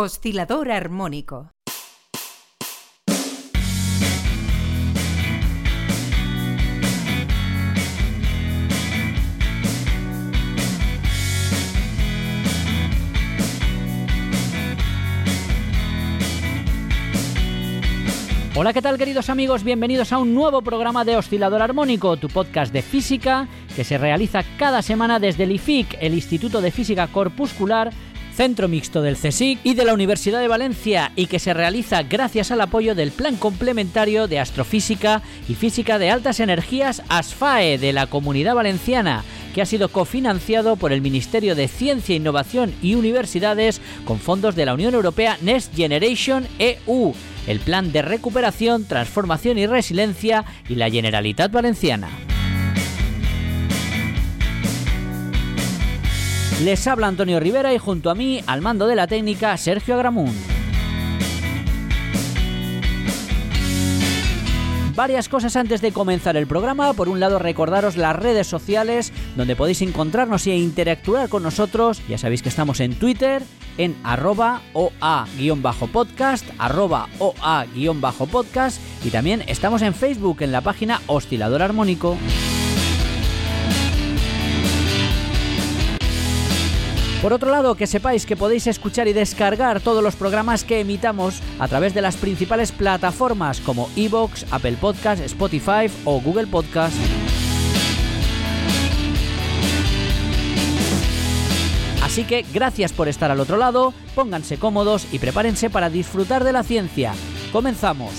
Oscilador armónico. Hola, ¿qué tal queridos amigos? Bienvenidos a un nuevo programa de Oscilador Armónico, tu podcast de física que se realiza cada semana desde el IFIC, el Instituto de Física Corpuscular, centro mixto del CSIC y de la Universidad de Valencia y que se realiza gracias al apoyo del Plan Complementario de Astrofísica y Física de Altas Energías ASFAE de la Comunidad Valenciana que ha sido cofinanciado por el Ministerio de Ciencia, Innovación y Universidades con fondos de la Unión Europea Next Generation EU el Plan de Recuperación, Transformación y Resiliencia y la Generalitat Valenciana. Les habla Antonio Rivera y junto a mí, al mando de la técnica, Sergio Agramún. varias cosas antes de comenzar el programa. Por un lado, recordaros las redes sociales donde podéis encontrarnos e interactuar con nosotros. Ya sabéis que estamos en Twitter, en arroba OA-podcast, arroba OA-podcast y también estamos en Facebook en la página Oscilador Armónico. Por otro lado, que sepáis que podéis escuchar y descargar todos los programas que emitamos a través de las principales plataformas como Evox, Apple Podcast, Spotify o Google Podcast. Así que gracias por estar al otro lado, pónganse cómodos y prepárense para disfrutar de la ciencia. Comenzamos.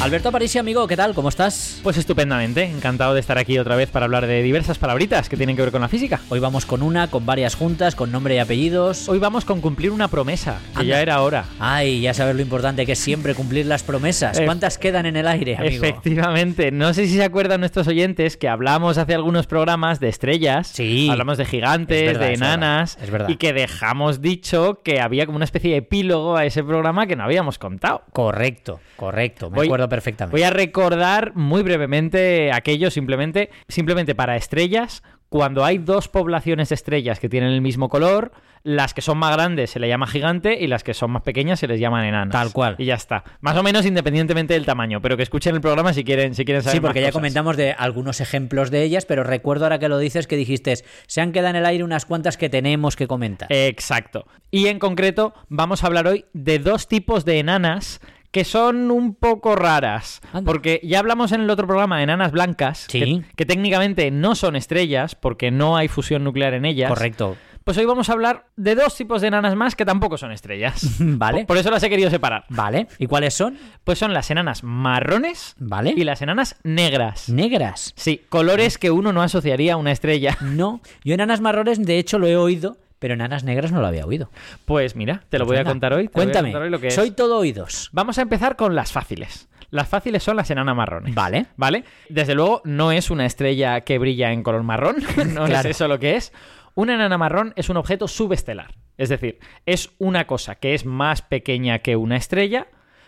Alberto Parisi, amigo, ¿qué tal? ¿Cómo estás? Pues estupendamente, encantado de estar aquí otra vez para hablar de diversas palabritas que tienen que ver con la física. Hoy vamos con una, con varias juntas, con nombre y apellidos. Hoy vamos con cumplir una promesa, que ya era hora. Ay, ya sabes lo importante que es siempre cumplir las promesas. ¿Cuántas quedan en el aire, amigo? Efectivamente, no sé si se acuerdan nuestros oyentes que hablamos hace algunos programas de estrellas. Sí. Hablamos de gigantes, de enanas. Es verdad. Y que dejamos dicho que había como una especie de epílogo a ese programa que no habíamos contado. Correcto, correcto. Me acuerdo perfectamente. Voy a recordar muy brevemente aquello simplemente, simplemente para estrellas. Cuando hay dos poblaciones de estrellas que tienen el mismo color, las que son más grandes se le llama gigante y las que son más pequeñas se les llaman enanas. Tal cual. Y ya está. Más o menos independientemente del tamaño, pero que escuchen el programa si quieren, si quieren saber Sí, porque ya comentamos de algunos ejemplos de ellas, pero recuerdo ahora que lo dices que dijiste, se han quedado en el aire unas cuantas que tenemos que comentar. Exacto. Y en concreto vamos a hablar hoy de dos tipos de enanas que son un poco raras. Porque ya hablamos en el otro programa de enanas blancas, que, técnicamente no son estrellas, porque no hay fusión nuclear en ellas. Correcto. Pues hoy vamos a hablar de dos tipos de enanas más que tampoco son estrellas. vale. Por, eso las he querido separar. Vale. ¿Y cuáles son? Pues son las enanas marrones vale. y las enanas negras. ¿Negras? Sí, colores que uno no asociaría a una estrella. No. Yo enanas marrones, de hecho, lo he oído pero enanas negras no lo había oído. Pues mira, te lo voy a contar hoy. Cuéntame. Soy todo oídos. Vamos a empezar con las fáciles. Las fáciles son las enanas marrones. Vale. ¿Vale? Desde luego, no es una estrella que brilla en color marrón. no es eso lo que es. Una enana marrón es un objeto subestelar. Es decir, es una cosa que es más pequeña que una estrella,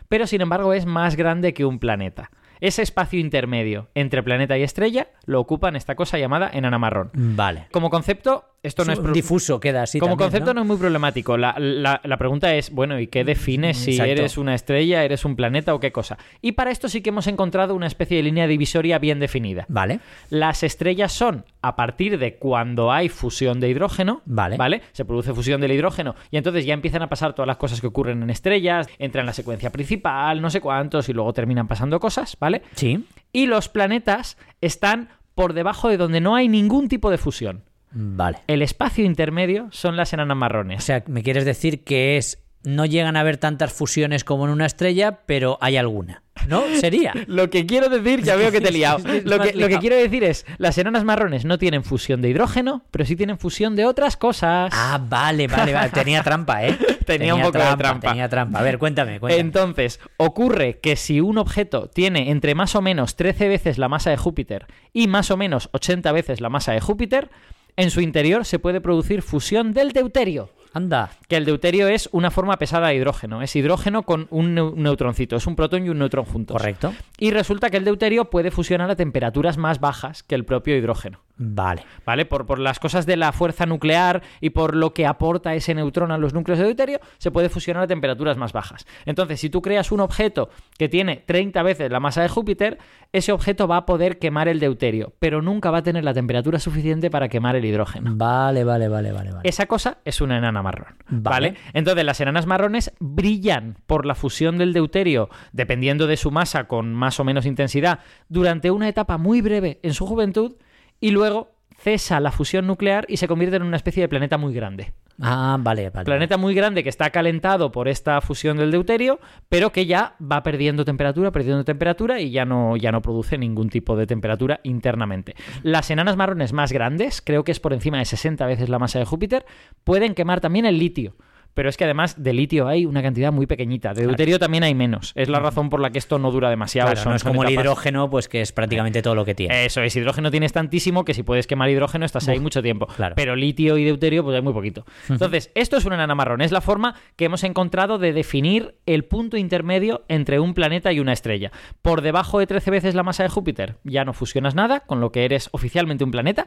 pero sin embargo es más grande que un planeta. Ese espacio intermedio entre planeta y estrella lo ocupan esta cosa llamada enana marrón. Vale. Como concepto, esto no es... Difuso queda así. Como concepto ¿no? es muy problemático. La, pregunta es, bueno, ¿y qué defines si eres una estrella, eres un planeta o qué cosa? Y para esto sí que hemos encontrado una especie de línea divisoria bien definida. Vale. Las estrellas son a partir de cuando hay fusión de hidrógeno. Vale. ¿Vale? Se produce fusión del hidrógeno y entonces ya empiezan a pasar todas las cosas que ocurren en estrellas, entran en la secuencia principal, no sé cuántos, y luego terminan pasando cosas, ¿vale? Sí. Y los planetas están por debajo de donde no hay ningún tipo de fusión. Vale. El espacio intermedio son las enanas marrones. O sea, me quieres decir que es no llegan a haber tantas fusiones como en una estrella, pero hay alguna. ¿No? Sería. lo que quiero decir, ya veo que te he liado. lo, que, lo que quiero decir es, las enanas marrones no tienen fusión de hidrógeno, pero sí tienen fusión de otras cosas. Ah, vale, vale, vale. Tenía trampa, ¿eh? Tenía, un poco de trampa. Tenía trampa. A ver, cuéntame, cuéntame. Entonces, ocurre que si un objeto tiene entre más o menos 13 veces la masa de Júpiter y más o menos 80 veces la masa de Júpiter, en su interior se puede producir fusión del deuterio. Anda. Que el deuterio es una forma pesada de hidrógeno. Es hidrógeno con un neutroncito. Es un protón y un neutrón juntos. Correcto. Y resulta que el deuterio puede fusionar a temperaturas más bajas que el propio hidrógeno. Vale. ¿Vale? Por, por, las cosas de la fuerza nuclear y por lo que aporta ese neutrón a los núcleos de deuterio, se puede fusionar a temperaturas más bajas. Entonces, si tú creas un objeto que tiene 30 veces la masa de Júpiter, ese objeto va a poder quemar el deuterio, pero nunca va a tener la temperatura suficiente para quemar el hidrógeno. Vale, vale, vale, vale. vale. Esa cosa es una enana marrón. Vale. Entonces, las enanas marrones brillan por la fusión del deuterio, dependiendo de su masa, con más o menos intensidad, durante una etapa muy breve en su juventud y luego cesa la fusión nuclear y se convierte en una especie de planeta muy grande. Ah, vale, vale. Planeta muy grande que está calentado por esta fusión del deuterio, pero que ya va perdiendo temperatura, perdiendo temperatura y ya no, ya no produce ningún tipo de temperatura internamente. Las enanas marrones más grandes, creo que es por encima de 60 veces la masa de Júpiter, pueden quemar también el litio pero es que además de litio hay una cantidad muy pequeñita. De deuterio también hay menos. Es la razón por la que esto no dura demasiado. no es como el hidrógeno, pues que es prácticamente todo lo que tiene. Eso es, hidrógeno tienes tantísimo que si puedes quemar hidrógeno estás ahí mucho tiempo. Pero litio y deuterio, pues hay muy poquito. Entonces, esto es una enana marrón. Es la forma que hemos encontrado de definir el punto intermedio entre un planeta y una estrella. Por debajo de 13 veces la masa de Júpiter ya no fusionas nada, con lo que eres oficialmente un planeta.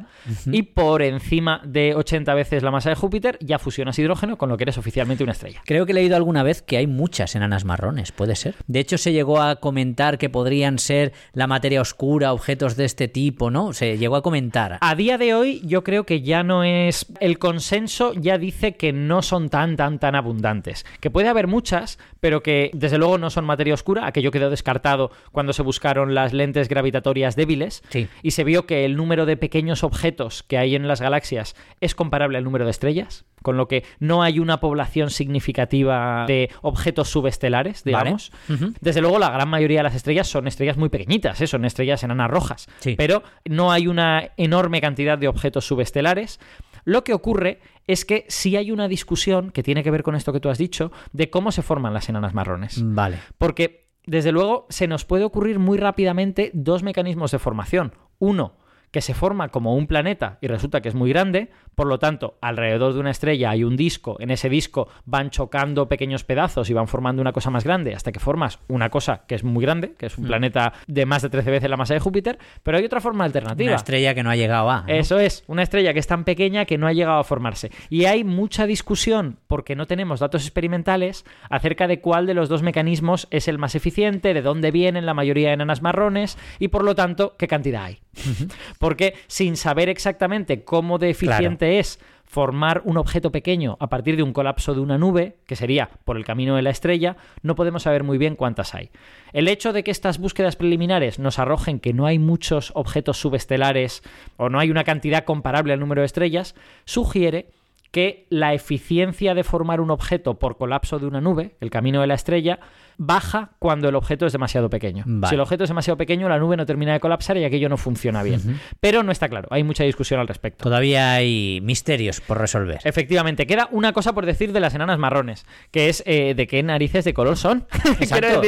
Y por encima de 80 veces la masa de Júpiter ya fusionas hidrógeno, con lo que eres oficialmente una estrella. Creo que he leído alguna vez que hay muchas enanas marrones, puede ser. De hecho, se llegó a comentar que podrían ser la materia oscura, objetos de este tipo, ¿no? Se llegó a comentar. A día de hoy, yo creo que ya no es. El consenso ya dice que no son tan, tan, tan abundantes. Que puede haber muchas, pero que desde luego no son materia oscura. Aquello quedó descartado cuando se buscaron las lentes gravitatorias débiles. Sí. Y se vio que el número de pequeños objetos que hay en las galaxias es comparable al número de estrellas con lo que no hay una población significativa de objetos subestelares, digamos. Desde luego, la gran mayoría de las estrellas son estrellas muy pequeñitas, ¿eh? son estrellas enanas rojas, pero no hay una enorme cantidad de objetos subestelares. Lo que ocurre es que sí hay una discusión que tiene que ver con esto que tú has dicho, de cómo se forman las enanas marrones. Vale. Porque, desde luego, se nos puede ocurrir muy rápidamente dos mecanismos de formación. Uno, que se forma como un planeta y resulta que es muy grande, por lo tanto, alrededor de una estrella hay un disco, en ese disco van chocando pequeños pedazos y van formando una cosa más grande hasta que formas una cosa que es muy grande, que es un mm. planeta de más de 13 veces la masa de Júpiter, pero hay otra forma alternativa. Una estrella que no ha llegado a. Eso es, una estrella que es tan pequeña que no ha llegado a formarse. Y hay mucha discusión, porque no tenemos datos experimentales, acerca de cuál de los dos mecanismos es el más eficiente, de dónde vienen la mayoría de enanas marrones y por lo tanto, qué cantidad hay. Porque sin saber exactamente cómo de eficiente es formar un objeto pequeño a partir de un colapso de una nube, que sería por el camino de la estrella, no podemos saber muy bien cuántas hay. El hecho de que estas búsquedas preliminares nos arrojen que no hay muchos objetos subestelares o no hay una cantidad comparable al número de estrellas, sugiere que la eficiencia de formar un objeto por colapso de una nube, el camino de la estrella, baja cuando el objeto es demasiado pequeño. Si el objeto es demasiado pequeño, la nube no termina de colapsar y aquello no funciona bien. Pero no está claro, hay mucha discusión al respecto. Todavía hay misterios por resolver. Efectivamente, queda una cosa por decir de las enanas marrones, que es eh, de qué narices de color son. Exacto.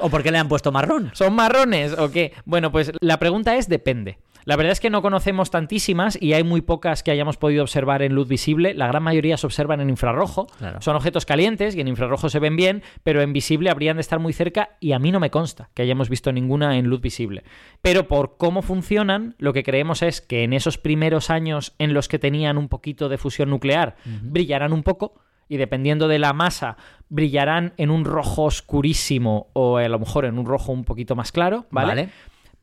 ¿O por qué le han puesto marrón? ¿Son marrones o qué? Bueno, pues la pregunta es depende. La verdad es que no conocemos tantísimas y hay muy pocas que hayamos podido observar en luz visible. La gran mayoría se observan en infrarrojo. Son objetos calientes y en infrarrojo se ven bien, pero en visible habrían de estar muy cerca y a mí no me consta que hayamos visto ninguna en luz visible. Pero por cómo funcionan, lo que creemos es que en esos primeros años en los que tenían un poquito de fusión nuclear, brillarán un poco y dependiendo de la masa brillarán en un rojo oscurísimo o a lo mejor en un rojo un poquito más claro, ¿vale? ¿Vale?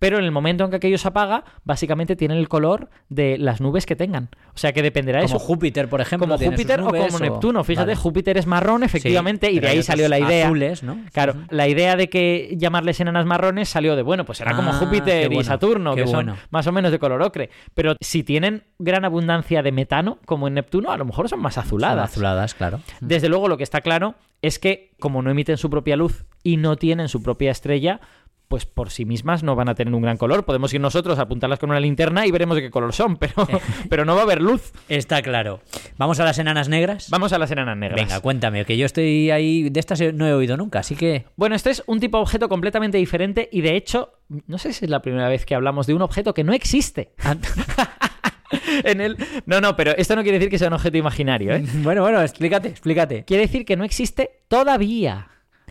Pero en el momento en que aquello se apaga, básicamente tienen el color de las nubes que tengan. O sea que dependerá de eso. Como Júpiter, por ejemplo. Como Júpiter o como Neptuno. Fíjate, Júpiter es marrón, efectivamente, y de ahí salió la idea. Azules, ¿no? Claro, la idea de que llamarles enanas marrones salió de, bueno, pues será como ah, Júpiter y Saturno, que son más o menos de color ocre. Pero si tienen gran abundancia de metano, como en Neptuno, a lo mejor son más azuladas. azuladas, claro. Desde luego, lo que está claro es que, como no emiten su propia luz y no tienen su propia estrella, pues por sí mismas no van a tener un gran color. Podemos ir nosotros a apuntarlas con una linterna y veremos de qué color son, pero, pero no va a haber luz. Está claro. ¿Vamos a las enanas negras? Vamos a las enanas negras. Venga, cuéntame, que yo estoy ahí, de estas no he oído nunca, así que... Bueno, este es un tipo de objeto completamente diferente y de hecho, no sé si es la primera vez que hablamos de un objeto que no existe. en el... No, no, pero esto no quiere decir que sea un objeto imaginario, ¿eh? Bueno, bueno, explícate, explícate. Quiere decir que no existe todavía.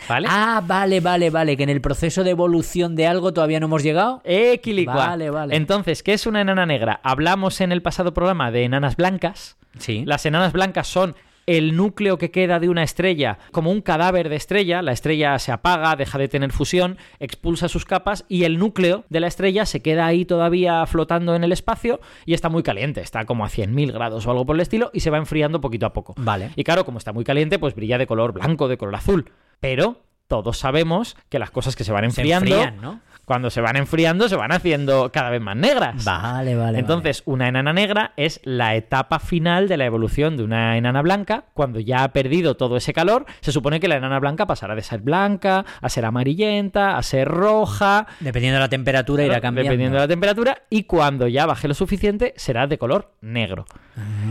¿Vale? Ah, vale, vale, vale. Que en el proceso de evolución de algo todavía no hemos llegado. Equilicua. Vale, vale. Entonces, ¿qué es una enana negra? Hablamos en el pasado programa de enanas blancas. Sí. Las enanas blancas son el núcleo que queda de una estrella, como un cadáver de estrella, la estrella se apaga, deja de tener fusión, expulsa sus capas y el núcleo de la estrella se queda ahí todavía flotando en el espacio y está muy caliente, está como a 100.000 grados o algo por el estilo y se va enfriando poquito a poco. Vale. Y claro, como está muy caliente, pues brilla de color blanco, de color azul. Pero todos sabemos que las cosas que se van Se enfriando, enfrían, ¿no? Cuando se van enfriando, se van haciendo cada vez más negras. Vale, vale. Entonces, una enana negra es la etapa final de la evolución de una enana blanca. Cuando ya ha perdido todo ese calor, se supone que la enana blanca pasará de ser blanca a ser amarillenta, a ser roja. Dependiendo de la temperatura irá cambiando. dependiendo de la temperatura, y cuando ya baje lo suficiente, será de color negro.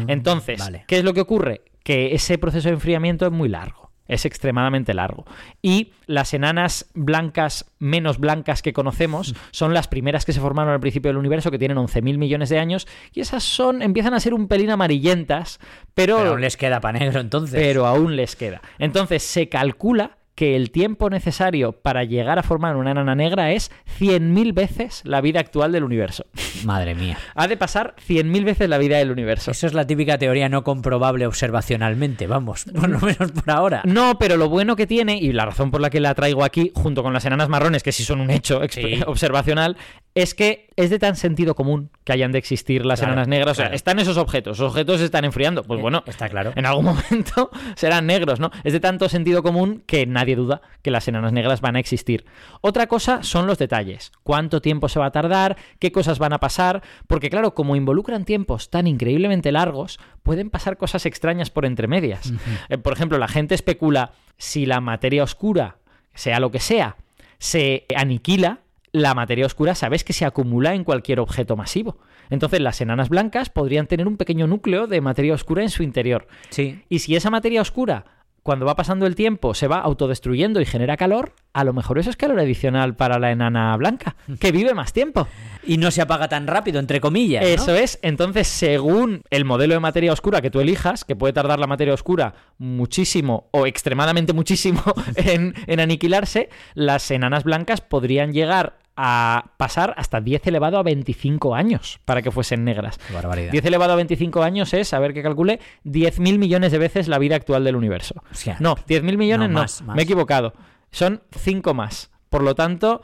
Entonces, Ah, vale. ¿qué es lo que ocurre? Que ese proceso de enfriamiento es muy largo. Es extremadamente largo. Y las enanas blancas, menos blancas que conocemos, son las primeras que se formaron al principio del universo, que tienen 11.000 millones de años. Y esas son, empiezan a ser un pelín amarillentas, pero, Pero aún les queda para negro entonces. pero aún les queda. Entonces se calcula que el tiempo necesario para llegar a formar una enana negra es 100.000 veces la vida actual del universo. Madre mía. Ha de pasar 100.000 veces la vida del universo. Eso es la típica teoría no comprobable observacionalmente, vamos, por lo menos por ahora. No, pero lo bueno que tiene, y la razón por la que la traigo aquí, junto con las enanas marrones, que sí son un hecho Sí. observacional, es que es de tan sentido común que hayan de existir las Claro, enanas negras. O sea, están esos objetos, esos objetos se están enfriando. Pues Eh, bueno, está claro. en algún momento serán negros, ¿no? Es de tanto sentido común que nadie duda que las enanas negras van a existir. Otra cosa son los detalles. ¿Cuánto tiempo se va a tardar? ¿Qué cosas van a pasar? Porque claro, como involucran tiempos tan increíblemente largos, pueden pasar cosas extrañas por entre medias. Eh, por ejemplo, la gente especula si la materia oscura, sea lo que sea, se aniquila, la materia oscura sabes que se acumula en cualquier objeto masivo. Entonces las enanas blancas podrían tener un pequeño núcleo de materia oscura en su interior. Sí. Y si esa materia oscura, cuando va pasando el tiempo, se va autodestruyendo y genera calor, a lo mejor eso es calor adicional para la enana blanca, que vive más tiempo. Y no se apaga tan rápido, entre comillas. ¿no? Eso es. Entonces, según el modelo de materia oscura que tú elijas, que puede tardar la materia oscura muchísimo o extremadamente muchísimo en, en aniquilarse, las enanas blancas podrían llegar a pasar hasta 10 elevado a 25 años para que fuesen negras. Qué barbaridad. 10 elevado a 25 años es, a ver que calcule, 10.000 millones de veces la vida actual del universo. Hostia. No, 10.000 millones No, no, más, más. me he equivocado. Son 5 más. Por lo tanto,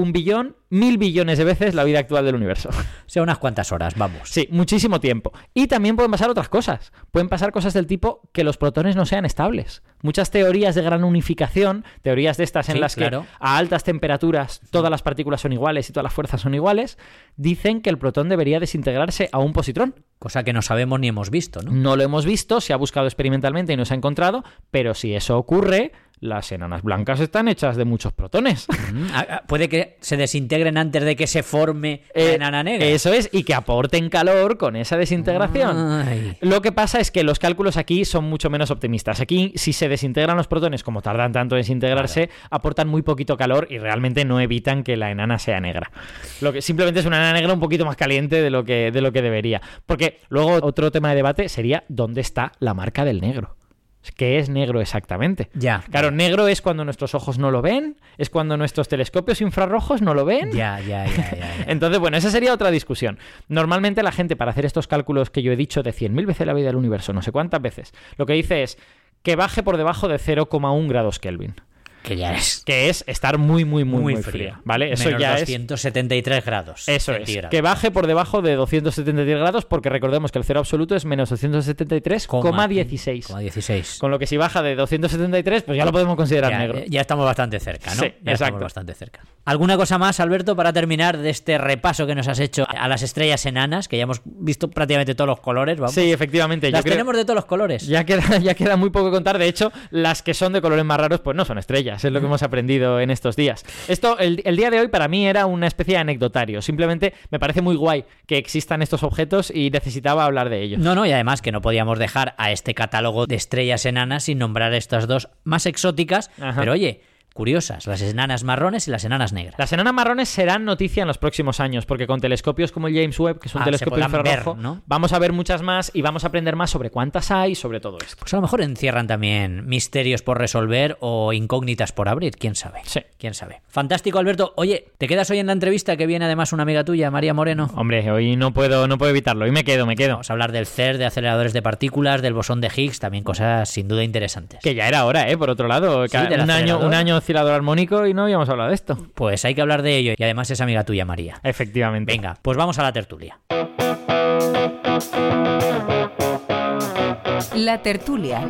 un billón, mil billones de veces la vida actual del universo. O sea, unas cuantas horas, vamos. Sí, muchísimo tiempo. Y también pueden pasar otras cosas. Pueden pasar cosas del tipo que los protones no sean estables. Muchas teorías de gran unificación, teorías de estas en Sí, las claro. que a altas temperaturas todas las partículas son iguales y todas las fuerzas son iguales, dicen que el protón debería desintegrarse a un positrón. Cosa que no sabemos ni hemos visto, ¿no? No lo hemos visto, se ha buscado experimentalmente y no se ha encontrado, pero si eso ocurre, las enanas blancas están hechas de muchos protones. Ah, ah, Puede que se desintegren antes de que se forme la Eh, enana negra. Eso es, y que aporten calor con esa desintegración. Ay. Lo que pasa es que los cálculos aquí son mucho menos optimistas. Aquí, si se desintegran los protones, como tardan tanto en desintegrarse, aportan muy poquito calor y realmente no evitan que la enana sea negra. Lo que simplemente es una enana negra un poquito más caliente de lo que, de lo que debería. Porque luego otro tema de debate sería dónde está la marca del negro. ¿Qué es negro exactamente? Ya. Claro, negro es cuando nuestros ojos no lo ven, es cuando nuestros telescopios infrarrojos no lo ven. Ya, ya, ya, ya. ya. Entonces, bueno, esa sería otra discusión. Normalmente la gente, para hacer estos cálculos que yo he dicho de 100.000 veces la vida del universo, no sé cuántas veces, lo que dice es que baje por debajo de 0,1 grados Kelvin. Que ya es Que es estar muy, muy, muy, muy, muy fría. ¿Vale? Eso Menos ya es. 273 grados. Eso es. Que baje por debajo de 273 grados, porque recordemos que el cero absoluto es menos 273,16. Coma 16. Con lo que si baja de 273, pues ya lo podemos considerar Ya, negro. ya estamos bastante cerca, ¿no? Sí, ya exacto. estamos bastante cerca. ¿Alguna cosa más, Alberto, para terminar de este repaso que nos has hecho a las estrellas enanas, que ya hemos visto prácticamente todos los colores? Vamos. Sí, efectivamente. Las yo creo- tenemos de todos los colores. Ya queda, ya queda muy poco contar. De hecho, las que son de colores más raros, pues no son estrellas. Es lo que hemos aprendido en estos días. Esto, el, el día de hoy, para mí era una especie de anecdotario. Simplemente me parece muy guay que existan estos objetos y necesitaba hablar de ellos. No, no, y además que no podíamos dejar a este catálogo de estrellas enanas sin nombrar estas dos más exóticas. Ajá. Pero oye, curiosas, las enanas marrones y las enanas negras. Las enanas marrones serán noticia en los próximos años, porque con telescopios como el James Webb, que es un Ah, telescopio infrarrojo, ver, ¿no? vamos a ver muchas más y vamos a aprender más sobre cuántas hay, sobre todo esto. Pues a lo mejor encierran también misterios por resolver o incógnitas por abrir, quién sabe. Sí. Quién sabe. Fantástico, Alberto. Oye, ¿te quedas hoy en la entrevista que viene además una amiga tuya, María Moreno? Hombre, hoy no puedo, no puedo evitarlo, hoy me quedo, me quedo. Vamos a hablar del CER, de aceleradores de partículas, del bosón de Higgs, también cosas sin duda interesantes. Que ya era hora, ¿eh? Por otro lado, Sí, un, año, un año oscilador armónico y no habíamos hablado de esto. Pues hay que hablar de ello y además es amiga tuya, María. Efectivamente. Venga, pues vamos a la tertulia. La tertulia.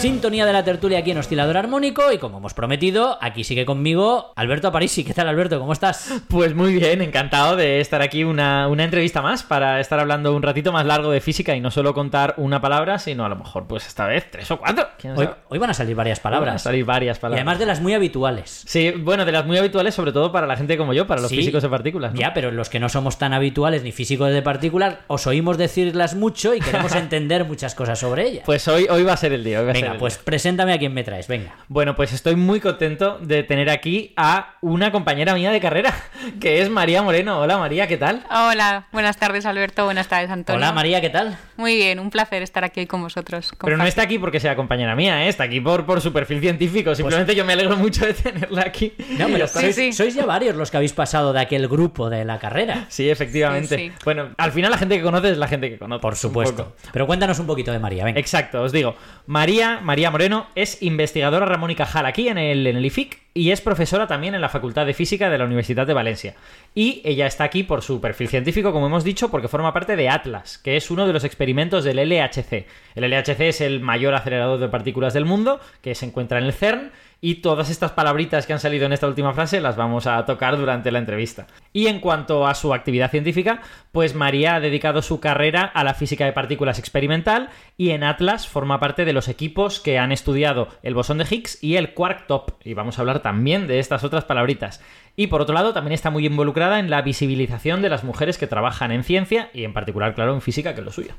Sintonía de la tertulia aquí en Oscilador Armónico y como hemos prometido, aquí sigue conmigo Alberto Aparici. ¿Qué tal, Alberto? ¿Cómo estás? Pues muy bien, encantado de estar aquí una, una entrevista más para estar hablando un ratito más largo de física y no solo contar una palabra, sino a lo mejor, pues esta vez tres o cuatro. ¿Quién Hoy, van a salir varias Van a palabras. salir varias Y palabras. además de las muy habituales. Sí, bueno, de las muy habituales, sobre todo para la gente como yo, para los Sí. físicos de partículas. ¿no? Ya, pero los que no somos tan habituales ni físicos de partículas, os oímos decirlas mucho y queremos entender muchas cosas sobre ellas. Pues hoy, hoy va a ser el día. hoy va Venga, pues preséntame a quién me traes, venga. Bueno, pues estoy muy contento de tener aquí a una compañera mía de carrera, que es María Moreno. Hola María, ¿qué tal? Hola, buenas tardes Alberto, buenas tardes Antonio. Hola María, ¿qué tal? Muy bien, un placer estar aquí hoy con vosotros. Pero no está aquí porque sea compañera mía, ¿eh? está aquí por, por su perfil científico. Simplemente yo me alegro mucho de tenerla aquí. No, pero ya está. sois, sí. sois ya varios los que habéis pasado de aquel grupo de la carrera. Sí, efectivamente. Sí, sí. Bueno, al final la gente que conoce es la gente que conoce. Por supuesto. Pero cuéntanos un poquito de María, venga. Exacto, os digo. María, María Moreno es investigadora Ramón y Cajal aquí en el, en el IFIC y es profesora también en la Facultad de Física de la Universidad de Valencia. Y ella está aquí por su perfil científico, como hemos dicho, porque forma parte de Atlas, que es uno de los experimentos del LHC. El LHC es el mayor acelerador de partículas del mundo, que se encuentra en el CERN. Y todas estas palabritas que han salido en esta última frase las vamos a tocar durante la entrevista. Y en cuanto a su actividad científica, pues María ha dedicado su carrera a la física de partículas experimental y en Atlas forma parte de los equipos que han estudiado el bosón de Higgs y el quark top. Y vamos a hablar también de estas otras palabritas. Y por otro lado, también está muy involucrada en la visibilización de las mujeres que trabajan en ciencia y en particular, claro, en física, que es lo suyo.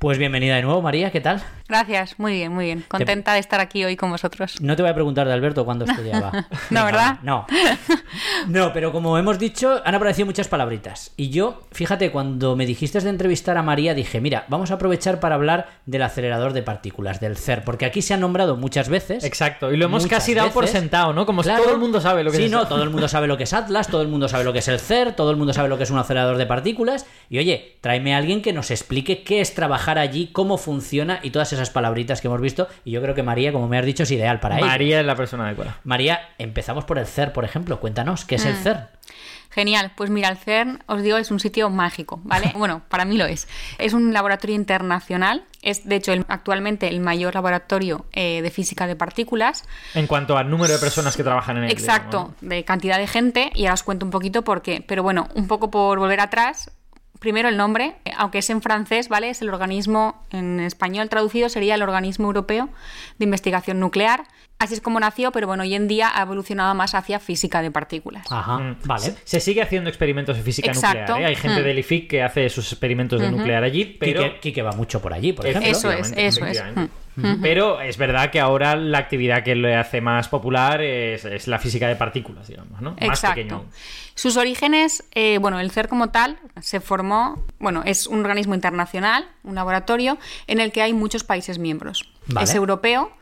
Pues bienvenida de nuevo, María, ¿qué tal? Gracias, muy bien, muy bien. Contenta de estar aquí hoy con vosotros. No te voy a preguntar de Alberto cuándo estudiaba. No, ¿verdad? No. No, pero como hemos dicho, han aparecido muchas palabritas. Y yo, fíjate, cuando me dijiste de entrevistar a María, dije, mira, vamos a aprovechar para hablar del acelerador de partículas, del CER, porque aquí se ha nombrado muchas veces. Exacto, y lo hemos casi dado por sentado, ¿no? Como si Claro. todo el mundo sabe lo que sí, es no, eso. todo el mundo sabe lo que es Atlas, todo el mundo sabe lo que es el CER, todo el mundo sabe lo que es un acelerador de partículas. Y oye, tráeme a alguien que nos explique qué es trabajar allí, cómo funciona y todas esas palabritas que hemos visto. Y yo creo que María, como me has dicho, es ideal para ello. María es la persona adecuada. María, empezamos por el CER, por ejemplo. Cuéntanos, ¿qué es el CER? Genial, pues mira, el CERN, os digo, es un sitio mágico, ¿vale? Bueno, para mí lo es. Es un laboratorio internacional, es de hecho el- actualmente el mayor laboratorio eh, de física de partículas. En cuanto al número de personas que trabajan en él. Exacto, de cantidad de gente, y ahora os cuento un poquito por qué. Pero bueno, un poco por volver atrás. Primero el nombre, aunque es en francés, ¿vale? Es el organismo, en español traducido sería el Organismo Europeo de Investigación Nuclear. Así es como nació, pero bueno, hoy en día ha evolucionado más hacia física de partículas. Ajá, Mm. vale. Se, se sigue haciendo experimentos de física Exacto. nuclear. ¿eh? Hay gente Mm. del IFIC que hace sus experimentos de nuclear allí, pero. Quique, Quique va mucho por allí, por ejemplo. Eso es, eso es. Mm. Pero es verdad que ahora la actividad que le hace más popular es, es la física de partículas, digamos, ¿no? Más Exacto. pequeño. aún. Sus orígenes, eh, bueno, el CER como tal se formó, bueno, es un organismo internacional, un laboratorio en el que hay muchos países miembros. Vale. Es europeo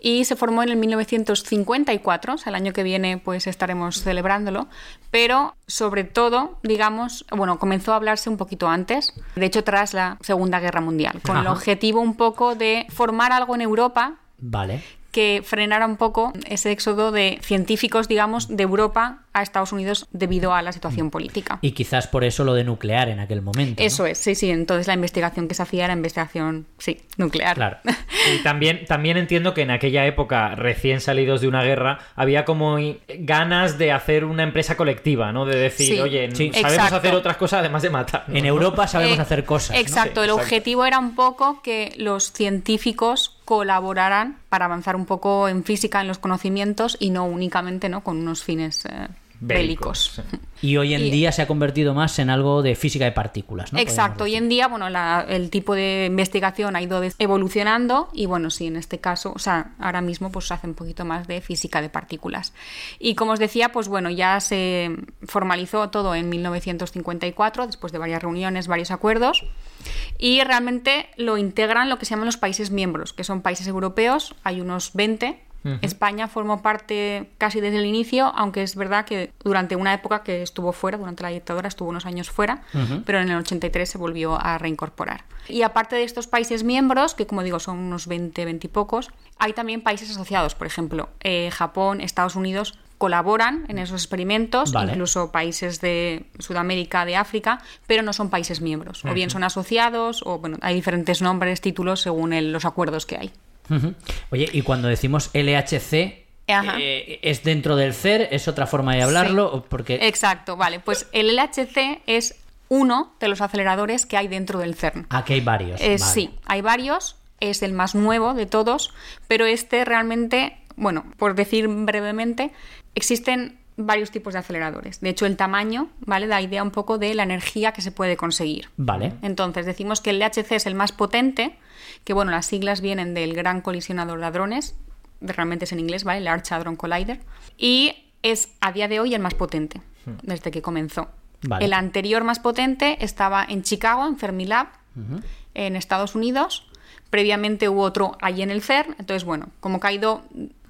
y se formó en el 1954, o sea, el año que viene pues estaremos celebrándolo, pero sobre todo, digamos, bueno, comenzó a hablarse un poquito antes, de hecho tras la Segunda Guerra Mundial, con el objetivo un poco de formar algo en Europa Vale. Que frenara un poco ese éxodo de científicos, digamos, de Europa a Estados Unidos debido a la situación política. Y quizás por eso lo de nuclear en aquel momento. ¿no? Eso es, sí, sí. Entonces la investigación que se hacía era investigación, sí, nuclear. Claro. Y también, también entiendo que en aquella época, recién salidos de una guerra, había como ganas de hacer una empresa colectiva, ¿no? De decir, Sí. oye, Sí. sabemos Exacto. hacer otras cosas además de matar. ¿no? En Europa sabemos Eh, hacer cosas. ¿no? Exacto, Sí, el exacto. objetivo era un poco que los científicos colaboraran para avanzar un poco en física, en los conocimientos y no únicamente ¿no? con unos fines eh, bélicos. Y hoy en Y- día se ha convertido más en algo de física de partículas, ¿no? Exacto, hoy en día, bueno, la- el tipo de investigación ha ido evolucionando y bueno, sí, en este caso, o sea, ahora mismo pues se hace un poquito más de física de partículas. Y como os decía, pues bueno, ya se formalizó todo en 1954, después de varias reuniones, varios acuerdos, y realmente lo integran lo que se llaman los países miembros, que son países europeos, hay unos 20. España formó parte casi desde el inicio, aunque es verdad que durante una época que estuvo fuera, durante la dictadura estuvo unos años fuera, pero en el 83 se volvió a reincorporar. Y aparte de estos países miembros, que como digo son unos 20, 20 y pocos, hay también países asociados, por ejemplo, eh, Japón, Estados Unidos colaboran en esos experimentos, Vale. incluso países de Sudamérica, de África, pero no son países miembros. O bien son asociados, o bueno, hay diferentes nombres, títulos según el- los acuerdos que hay. Oye, y cuando decimos LHC, eh, ¿es dentro del CER? ¿Es otra forma de hablarlo? Sí. Porque Exacto, vale. Pues el LHC es uno de los aceleradores que hay dentro del CERN. aquí hay varios. Eh, vale. Sí, hay varios, es el más nuevo de todos, pero este realmente, bueno, por decir brevemente, existen varios tipos de aceleradores. De hecho, el tamaño, ¿vale? Da idea un poco de la energía que se puede conseguir. Vale. Entonces, decimos que el LHC es el más potente, que bueno, las siglas vienen del Gran Colisionador de Hadrones, realmente es en inglés, ¿vale? Large Hadron Collider, y es a día de hoy el más potente, desde que comenzó. Vale. El anterior más potente estaba en Chicago, en Fermilab, en Estados Unidos. Previamente hubo otro allí en el CERN. Entonces, bueno, como que ha ido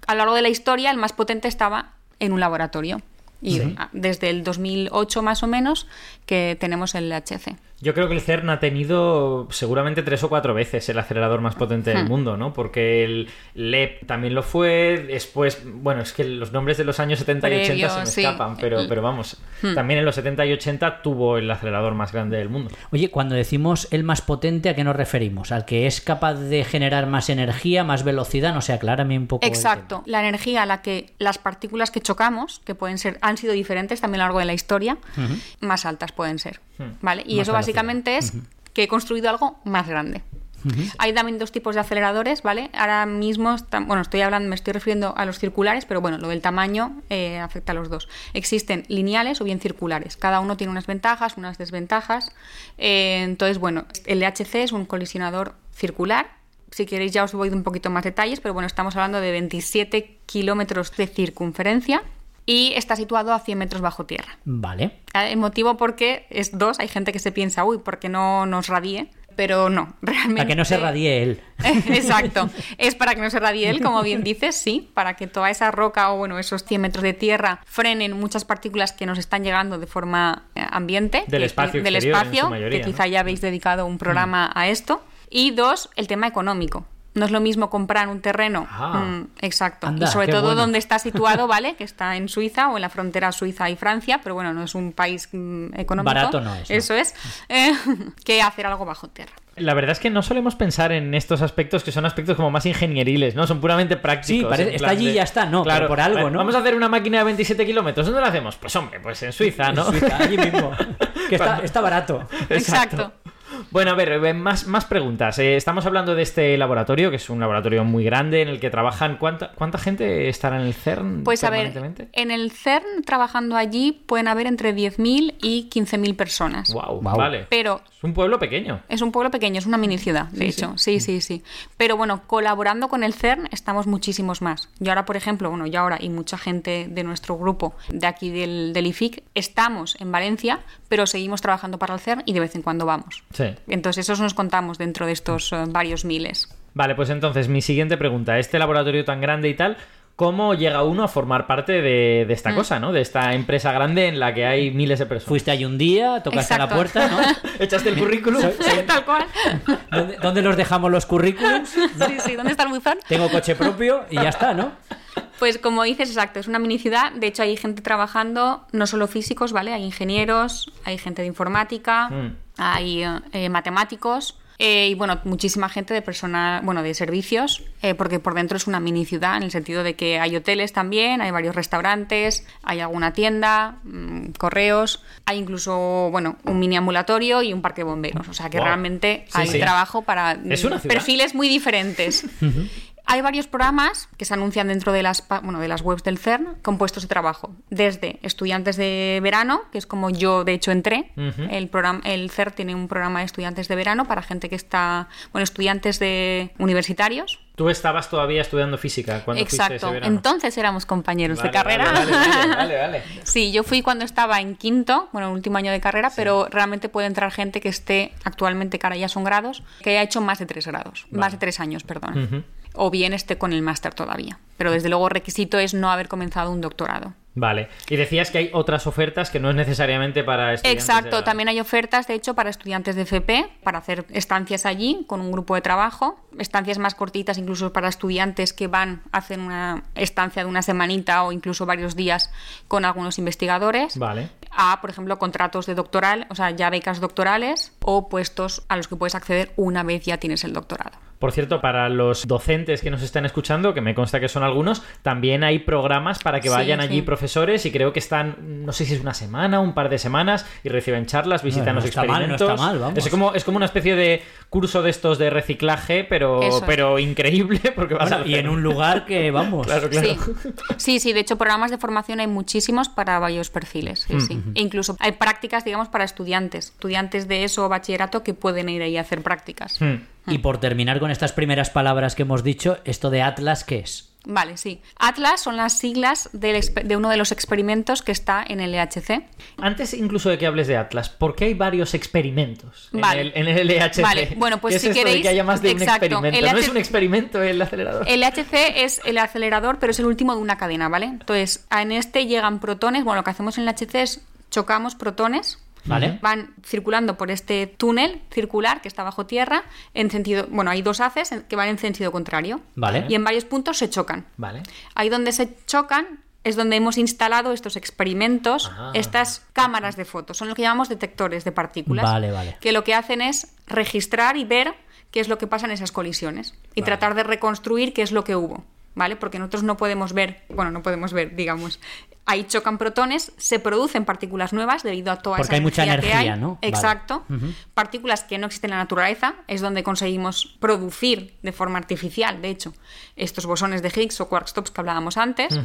a lo largo de la historia, el más potente estaba en un laboratorio. Y desde el 2008 más o menos que tenemos el LHC. Yo creo que el CERN ha tenido seguramente tres o cuatro veces el acelerador más potente del Hmm. mundo, ¿no? Porque el LEP también lo fue, después, bueno, es que los nombres de los años 70 y 80 se me sí. escapan, pero, pero vamos, Hmm. también en los 70 y 80 tuvo el acelerador más grande del mundo. Oye, cuando decimos el más potente, ¿a qué nos referimos? ¿Al que es capaz de generar más energía, más velocidad? No sé, aclárame un poco. el Exacto. La energía a la que las partículas que chocamos, que pueden ser, han sido diferentes también a lo largo de la historia, más altas pueden ser. ¿Vale? Y Más eso básicamente es que he construido algo más grande. Hay también dos tipos de aceleradores, ¿vale? Ahora mismo, está- bueno, estoy hablando, me estoy refiriendo a los circulares, pero bueno, lo del tamaño eh, afecta a los dos. Existen lineales o bien circulares. Cada uno tiene unas ventajas, unas desventajas. Eh, entonces, bueno, el LHC es un colisionador circular. Si queréis ya os voy de un poquito más detalles, pero bueno, estamos hablando de 27 kilómetros de circunferencia y está situado a 100 metros bajo tierra. Vale. El motivo porque es dos, hay gente que se piensa, uy, porque no nos radie, pero no, realmente. Para que no se radie él. Exacto, es para que no se radie él, como bien dices, sí, para que toda esa roca o bueno, esos 100 metros de tierra frenen muchas partículas que nos están llegando de forma eh, ambiente, Del espacio del exterior, espacio, mayoría, que ¿no? quizá ya habéis dedicado un programa a esto. Y dos, el tema económico. No es lo mismo comprar un terreno. Ah. mm, exacto. Anda, y sobre todo bueno. donde está situado, ¿vale? Que está en Suiza o en la frontera Suiza y Francia, pero bueno, no es un país mm, económico. Barato no es, ¿no? Eso es. eh, que hacer algo bajo tierra. La verdad es que no solemos pensar en estos aspectos que son aspectos como más ingenieriles, ¿no? Son puramente prácticos. Sí, parece- está allí y ya está, no, pero por algo, ¿no? Vamos a hacer una máquina de 27 kilómetros. ¿Dónde la hacemos? Pues hombre, pues en Suiza, ¿no? Suiza, allí mismo. Que está, Cuando- está barato. Exacto. Bueno, a ver, eh, más, más preguntas. Eh, estamos hablando de este laboratorio, que es un laboratorio muy grande en el que trabajan. ¿Cuánta, cuánta gente estará en el CERN? Pues a ver, en el CERN trabajando allí pueden haber entre 10.000 y 15.000 personas. Wow, Guau. vale. Pero Es un pueblo pequeño. es un pueblo pequeño, es una mini ciudad, de hecho. Sí. sí, sí, Pero bueno, colaborando con el CERN estamos muchísimos más. Yo ahora, por ejemplo, bueno, yo ahora y mucha gente de nuestro grupo de aquí del, del IFIC estamos en Valencia, pero seguimos trabajando para el CERN y de vez en cuando vamos. Sí. Entonces, esos nos contamos dentro de estos eh, varios miles. Vale, pues entonces mi siguiente pregunta. Este laboratorio tan grande y tal, ¿cómo llega uno a formar parte de, de Mm. esta cosa, ¿no? De esta empresa grande en la que hay miles de personas. Fuiste ahí un día, tocaste a la puerta, ¿no? ¿Echaste el currículum? Tal cual. ¿Dónde, dónde los dejamos los currículums? Sí, sí, ¿dónde está el buzón? Tengo coche propio y ya está, ¿no? Pues como dices, exacto, es una mini ciudad. De hecho, hay gente trabajando, no solo físicos, ¿vale? Hay ingenieros, hay gente de informática, Mm. hay eh, matemáticos. Eh, y bueno, muchísima gente de personal, bueno, de servicios, eh, porque por dentro es una mini ciudad, en el sentido de que hay hoteles también, hay varios restaurantes, hay alguna tienda, mm, correos, hay incluso, bueno, un mini ambulatorio y un parque de bomberos. O sea que Wow. realmente Sí, hay sí. trabajo para Es una ciudad. perfiles muy diferentes. Hay varios programas que se anuncian dentro de las, bueno, de las webs del CERN con puestos de trabajo, desde estudiantes de verano, que es como yo de hecho entré, el, programa, el CERN tiene un programa de estudiantes de verano para gente que está, bueno, estudiantes de universitarios, Tú estabas todavía estudiando física cuando Exacto. fuiste ese verano. Entonces éramos compañeros Vale, de carrera. Vale, vale, vale, vale. sí, yo fui cuando estaba en quinto, bueno, último año de carrera, pero realmente puede entrar gente que esté actualmente, ahora ya son grados, que haya hecho más de tres grados, más de tres años, perdón. Ujú. O bien esté con el máster todavía. Pero desde luego requisito es no haber comenzado un doctorado. Vale. Y decías que hay otras ofertas que no es necesariamente para estudiantes. de Exacto, la- también hay ofertas, de hecho, para estudiantes de FP, para hacer estancias allí con un grupo de trabajo, estancias más cortitas incluso para estudiantes que van, hacen una estancia de una semanita o incluso varios días con algunos investigadores. Vale. A, por ejemplo, contratos de doctoral, o sea, ya becas doctorales o puestos a los que puedes acceder una vez ya tienes el doctorado. Por cierto, para los docentes que nos están escuchando, que me consta que son algunos, también hay programas para que Sí, vayan allí sí. profesores y creo que están, no sé si es una semana, un par de semanas y reciben charlas, visitan no los está mal, no experimentos. está mal, vamos. Es como, es como una especie de curso de estos de reciclaje, pero, es. pero increíble porque vas Bueno, a y en un lugar que, vamos. Claro, claro. Sí. sí, sí, de hecho programas de formación hay muchísimos para varios perfiles, sí, sí. E incluso hay prácticas, digamos, para estudiantes, estudiantes de eso o bachillerato que pueden ir ahí a hacer prácticas. Hmm. Y por terminar con estas primeras palabras que hemos dicho, esto de Atlas, ¿qué es? Vale, sí. Atlas son las siglas del de uno de los experimentos que está en el E EHC. Antes incluso de que hables de Atlas, ¿por qué hay varios experimentos en, el, en el LHC? Vale, bueno, pues ¿Qué es si esto de queréis- que haya más de exacto, un experimento? No es LHC un experimento el acelerador. El EHC es el acelerador, pero es el último de una cadena, ¿vale? Entonces, en este llegan protones. Bueno, lo que hacemos en el EHC es chocamos protones. ¿Vale? Van circulando por este túnel circular que está bajo tierra en sentido, bueno, hay dos haces que van en sentido contrario. Vale. Y en varios puntos se chocan. Vale. Ahí donde se chocan es donde hemos instalado estos experimentos, Ah. estas cámaras de fotos. Son lo que llamamos detectores de partículas. Vale, vale. Que lo que hacen es registrar y ver qué es lo que pasa en esas colisiones. Y Vale. tratar de reconstruir qué es lo que hubo. ¿Vale? Porque nosotros no podemos ver, bueno, no podemos ver, digamos. Ahí chocan protones, se producen partículas nuevas debido a toda Porque esa hay mucha que energía, hay. ¿no? Vale. Exacto. Partículas que no existen en la naturaleza, es donde conseguimos producir de forma artificial, de hecho, estos bosones de Higgs o quark stops que hablábamos antes.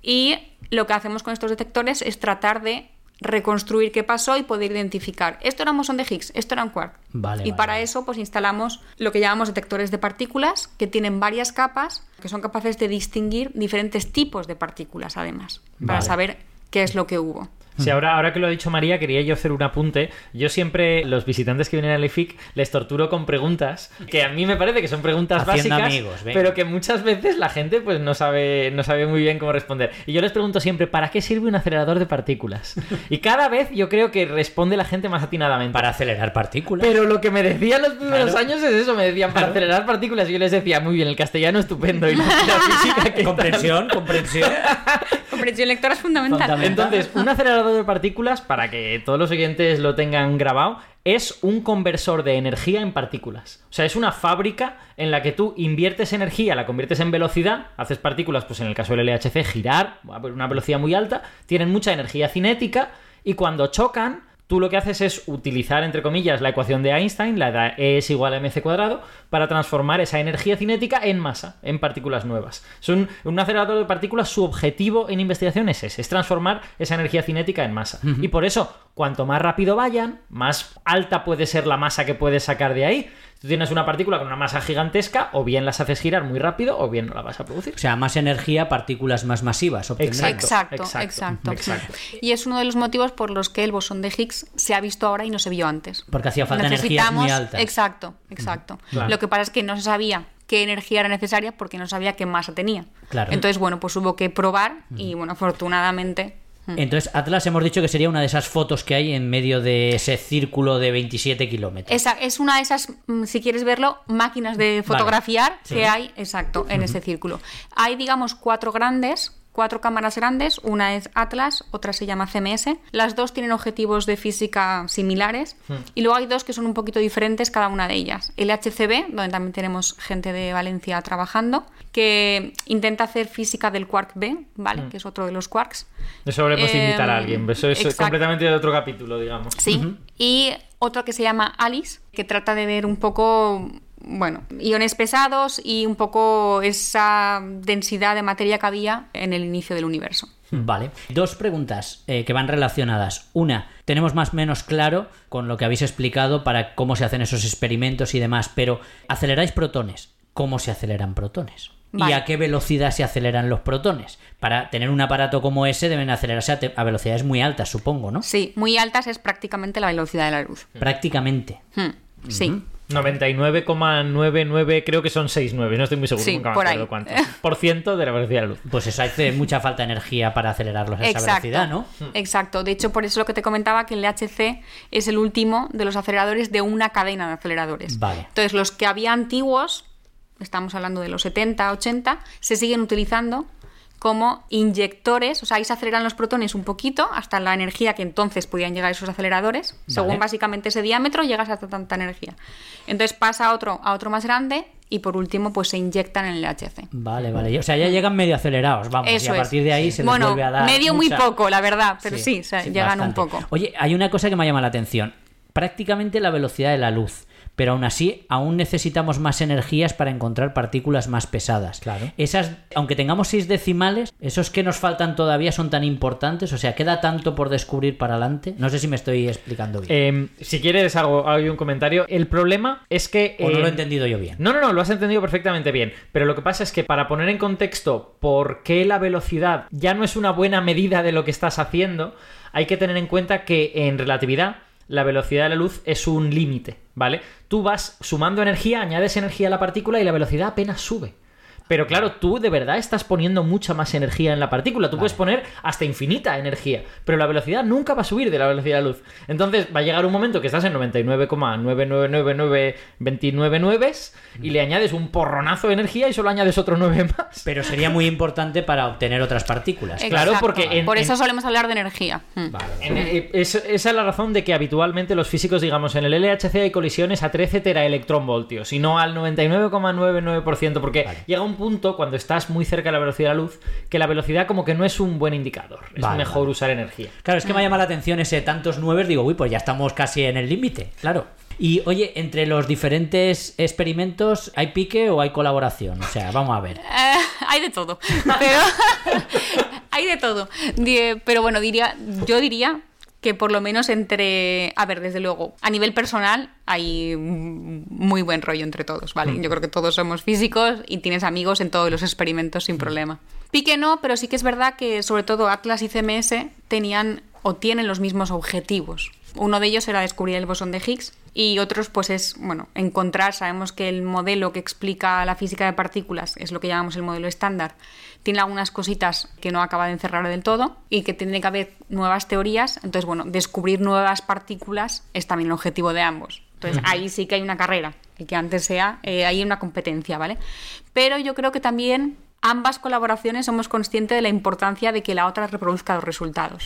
Y lo que hacemos con estos detectores es tratar de reconstruir qué pasó y poder identificar esto era un bosón de Higgs, esto era un quark. Vale, y vale, para vale. eso pues instalamos lo que llamamos detectores de partículas que tienen varias capas que son capaces de distinguir diferentes tipos de partículas además, para saber qué es lo que hubo. Sí, ahora, ahora que lo ha dicho María, quería yo hacer un apunte. Yo siempre, los visitantes que vienen al EFIC, les torturo con preguntas que a mí me parece que son preguntas Haciendo básicas, amigos, pero que muchas veces la gente pues no sabe, no sabe muy bien cómo responder. Y yo les pregunto siempre, ¿para qué sirve un acelerador de partículas? Y cada vez yo creo que responde la gente más atinadamente. Para acelerar partículas. Pero lo que me decían los primeros Claro. años es eso, me decían para Claro. acelerar partículas y yo les decía, muy bien, el castellano estupendo y la, la física que tal?". comprensión, comprensión. Comprensión lectora es fundamental. Fundamental. Entonces, un acelerador de partículas, para que todos los oyentes lo tengan grabado, es un conversor de energía en partículas. O sea, es una fábrica en la que tú inviertes energía, la conviertes en velocidad, haces partículas, pues en el caso del LHC, girar a una velocidad muy alta, tienen mucha energía cinética y cuando chocan, tú lo que haces es utilizar, entre comillas, la ecuación de Einstein, la de E es igual a mc cuadrado, para transformar esa energía cinética en masa, en partículas nuevas. Es un, un acelerador de partículas, su objetivo en investigación es ese, es transformar esa energía cinética en masa. Y por eso, cuanto más rápido vayan, más alta puede ser la masa que puedes sacar de ahí. Tú tienes una partícula con una masa gigantesca, o bien las haces girar muy rápido, o bien no la vas a producir. O sea, más energía, partículas más masivas. Exacto. Exacto, exacto, exacto. Y es uno de los motivos por los que el bosón de Higgs se ha visto ahora y no se vio antes. Porque hacía falta energías muy altas. Exacto, exacto. Claro. Lo que pasa es que no se sabía qué energía era necesaria porque no sabía qué masa tenía. Claro. Entonces, bueno, pues hubo que probar y, bueno, afortunadamente. Mm. Entonces, Atlas hemos dicho que sería una de esas fotos que hay en medio de ese círculo de 27 kilómetros. Esa es una de esas, mm, si quieres verlo, máquinas de fotografiar Sí. que hay, exacto, en ese círculo. Hay, digamos, cuatro grandes, cuatro cámaras grandes. Una es Atlas, otra se llama CMS. Las dos tienen objetivos de física similares. Y luego hay dos que son un poquito diferentes cada una de ellas. El HCB, donde también tenemos gente de Valencia trabajando, que intenta hacer física del quark B, ¿vale? Que es otro de los quarks. Eso habremos de invitar a Em, alguien. Eso es exacto. completamente de otro capítulo, digamos. Sí. Y otro que se llama Alice, que trata de ver un poco bueno, iones pesados y un poco esa densidad de materia que había en el inicio del universo. Vale. Dos preguntas eh, que van relacionadas. Una, tenemos más o menos claro con lo que habéis explicado para cómo se hacen esos experimentos y demás, pero aceleráis protones. ¿Cómo se aceleran protones? ¿Y a qué velocidad se aceleran los protones? Para tener un aparato como ese deben acelerarse a, velocidades muy altas, supongo, ¿no? Sí, muy altas es prácticamente la velocidad de la luz. Prácticamente. Hmm, sí. 99,99 creo que son 69, no estoy muy seguro, sí, nunca me por acuerdo ahí. cuánto. Por ciento de la velocidad de la luz. Pues eso hace mucha falta de energía para acelerarlos a esa Exacto, velocidad, ¿no? Exacto. De hecho, por eso lo que te comentaba que el LHC es el último de los aceleradores de una cadena de aceleradores. Vale. Entonces, los que había antiguos, estamos hablando de los 70, 80, se siguen utilizando como inyectores, o sea, ahí se aceleran los protones un poquito hasta la energía que entonces podían llegar esos aceleradores. Según básicamente ese diámetro, llegas hasta tanta energía. Entonces pasa a otro, a otro más grande y por último, pues se inyectan en el LHC. Vale, vale. O sea, ya llegan medio acelerados, vamos. Eso y a partir de ahí se les bueno, vuelve a dar. medio muy poco, la verdad, pero sí, Sí, o sea, sí, llegan bastante. un poco. Oye, hay una cosa que me llama la atención. Prácticamente la velocidad de la luz. Pero aún así, aún necesitamos más energías para encontrar partículas más pesadas. Claro. Esas, aunque tengamos seis decimales, esos que nos faltan todavía son tan importantes. O sea, queda tanto por descubrir para adelante. No sé si me estoy explicando bien. Eh, si quieres, hago, hago un comentario. El problema es que. o no lo he entendido yo bien. No, no, no, lo has entendido perfectamente bien. Pero lo que pasa es que para poner en contexto por qué la velocidad ya no es una buena medida de lo que estás haciendo, hay que tener en cuenta que en relatividad la velocidad de la luz es un límite, ¿vale? Tú vas sumando energía, añades energía a la partícula y la velocidad apenas sube. Pero claro, tú de verdad estás poniendo mucha más energía en la partícula. Tú puedes poner hasta infinita energía, pero la velocidad nunca va a subir de la velocidad de la luz. Entonces va a llegar un momento que estás en 99,9999929 y le añades un porronazo de energía y solo añades otro 9 más. Pero sería muy importante para obtener otras partículas. claro, porque en- Por eso en- solemos hablar de energía. Mm. En- eh, es- esa es la razón de que habitualmente los físicos, digamos, en el LHC hay colisiones a 13 teraelectronvoltios y no al 99,99%, porque llega un punto cuando estás muy cerca de la velocidad de la luz que la velocidad como que no es un buen indicador. Es Vale, mejor vale. usar energía. Claro, es que me llama la atención ese tantos nueve, digo, uy, pues ya estamos casi en el límite, claro. Y oye, entre los diferentes experimentos, ¿hay pique o hay colaboración? O sea, vamos a ver. Eh, hay de todo. Pero hay de todo. Pero bueno, diría, yo diría que por lo menos entre. A ver, desde luego, a nivel personal hay mm, muy buen rollo entre todos, ¿vale? Yo creo que todos somos físicos y tienes amigos en todos los experimentos sin problema. Pique no, pero sí que es verdad que sobre todo Atlas y CMS tenían o tienen los mismos objetivos. Uno de ellos era descubrir el bosón de Higgs y otros pues es, bueno, encontrar, sabemos que el modelo que explica la física de partículas es lo que llamamos el modelo estándar, tiene algunas cositas que no acaba de encerrar del todo y que tiene que haber nuevas teorías, entonces bueno, descubrir nuevas partículas es también el objetivo de ambos. Entonces ahí sí que hay una carrera, y que antes sea, eh, hay una competencia, ¿vale? Pero yo creo que también ambas colaboraciones somos conscientes de la importancia de que la otra reproduzca los resultados.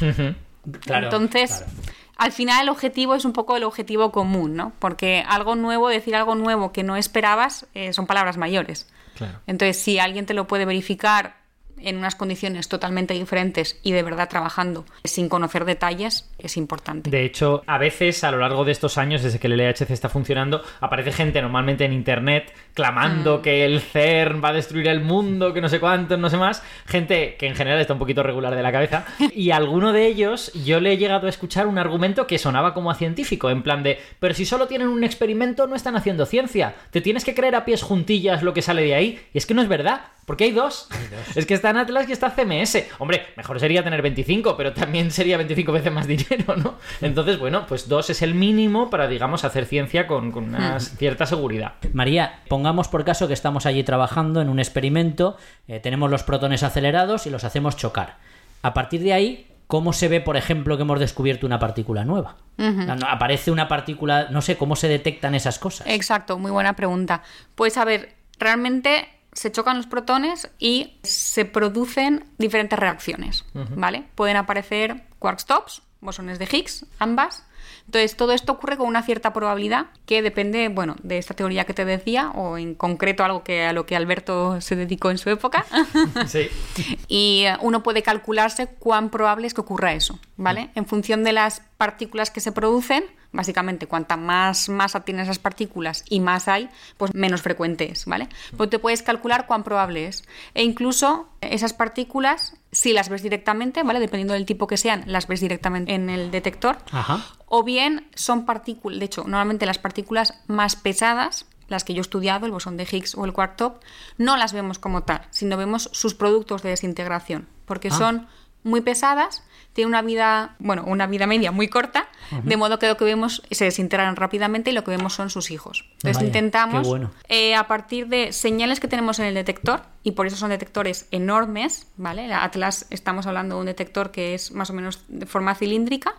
Claro, Entonces, claro. al final el objetivo es un poco el objetivo común, ¿no? Porque algo nuevo, decir algo nuevo que no esperabas, eh, son palabras mayores. Claro. Entonces, si alguien te lo puede verificar en unas condiciones totalmente diferentes y de verdad trabajando sin conocer detalles, es importante. De hecho, a veces a lo largo de estos años, desde que el LHC está funcionando, aparece gente normalmente en internet clamando que el CERN va a destruir el mundo, que no sé cuánto, no sé más. Gente que en general está un poquito regular de la cabeza. Y a alguno de ellos yo le he llegado a escuchar un argumento que sonaba como a científico, en plan de, pero si solo tienen un experimento no están haciendo ciencia. Te tienes que creer a pies juntillas lo que sale de ahí. Y es que no es verdad. Porque hay dos. Es que está en Atlas y está CMS. Hombre, mejor sería tener 25, pero también sería 25 veces más dinero, ¿no? Entonces, bueno, pues dos es el mínimo para, digamos, hacer ciencia con, con una cierta seguridad. María, pongamos por caso que estamos allí trabajando en un experimento, eh, tenemos los protones acelerados y los hacemos chocar. A partir de ahí, ¿cómo se ve, por ejemplo, que hemos descubierto una partícula nueva? No, Aparece una partícula, no sé, ¿cómo se detectan esas cosas? Exacto, muy buena pregunta. Pues a ver, realmente se chocan los protones y se producen diferentes reacciones, ¿vale? Pueden aparecer quark tops, bosones de Higgs, ambas. Entonces, todo esto ocurre con una cierta probabilidad que depende, bueno, de esta teoría que te decía o en concreto algo que a lo que Alberto se dedicó en su época. Sí. y eh, uno puede calcularse cuán probable es que ocurra eso, ¿vale? En función de las partículas que se producen, Básicamente, cuanta más masa tienen esas partículas y más hay, pues menos frecuente es, ¿vale? Pues te puedes calcular cuán probable es. E incluso esas partículas, si las ves directamente, ¿vale? Dependiendo del tipo que sean, las ves directamente en el detector. Ajá. O bien son partículas, de hecho, normalmente las partículas más pesadas, las que yo he estudiado, el bosón de Higgs o el quark top, no las vemos como tal, sino vemos sus productos de desintegración, porque Ah. son muy pesadas, tienen una vida, bueno, una vida media muy corta, de modo que lo que vemos se desintegran rápidamente y lo que vemos son sus hijos. Entonces Vaya, intentamos, bueno. eh, a partir de señales que tenemos en el detector, y por eso son detectores enormes, ¿vale? La Atlas estamos hablando de un detector que es más o menos de forma cilíndrica,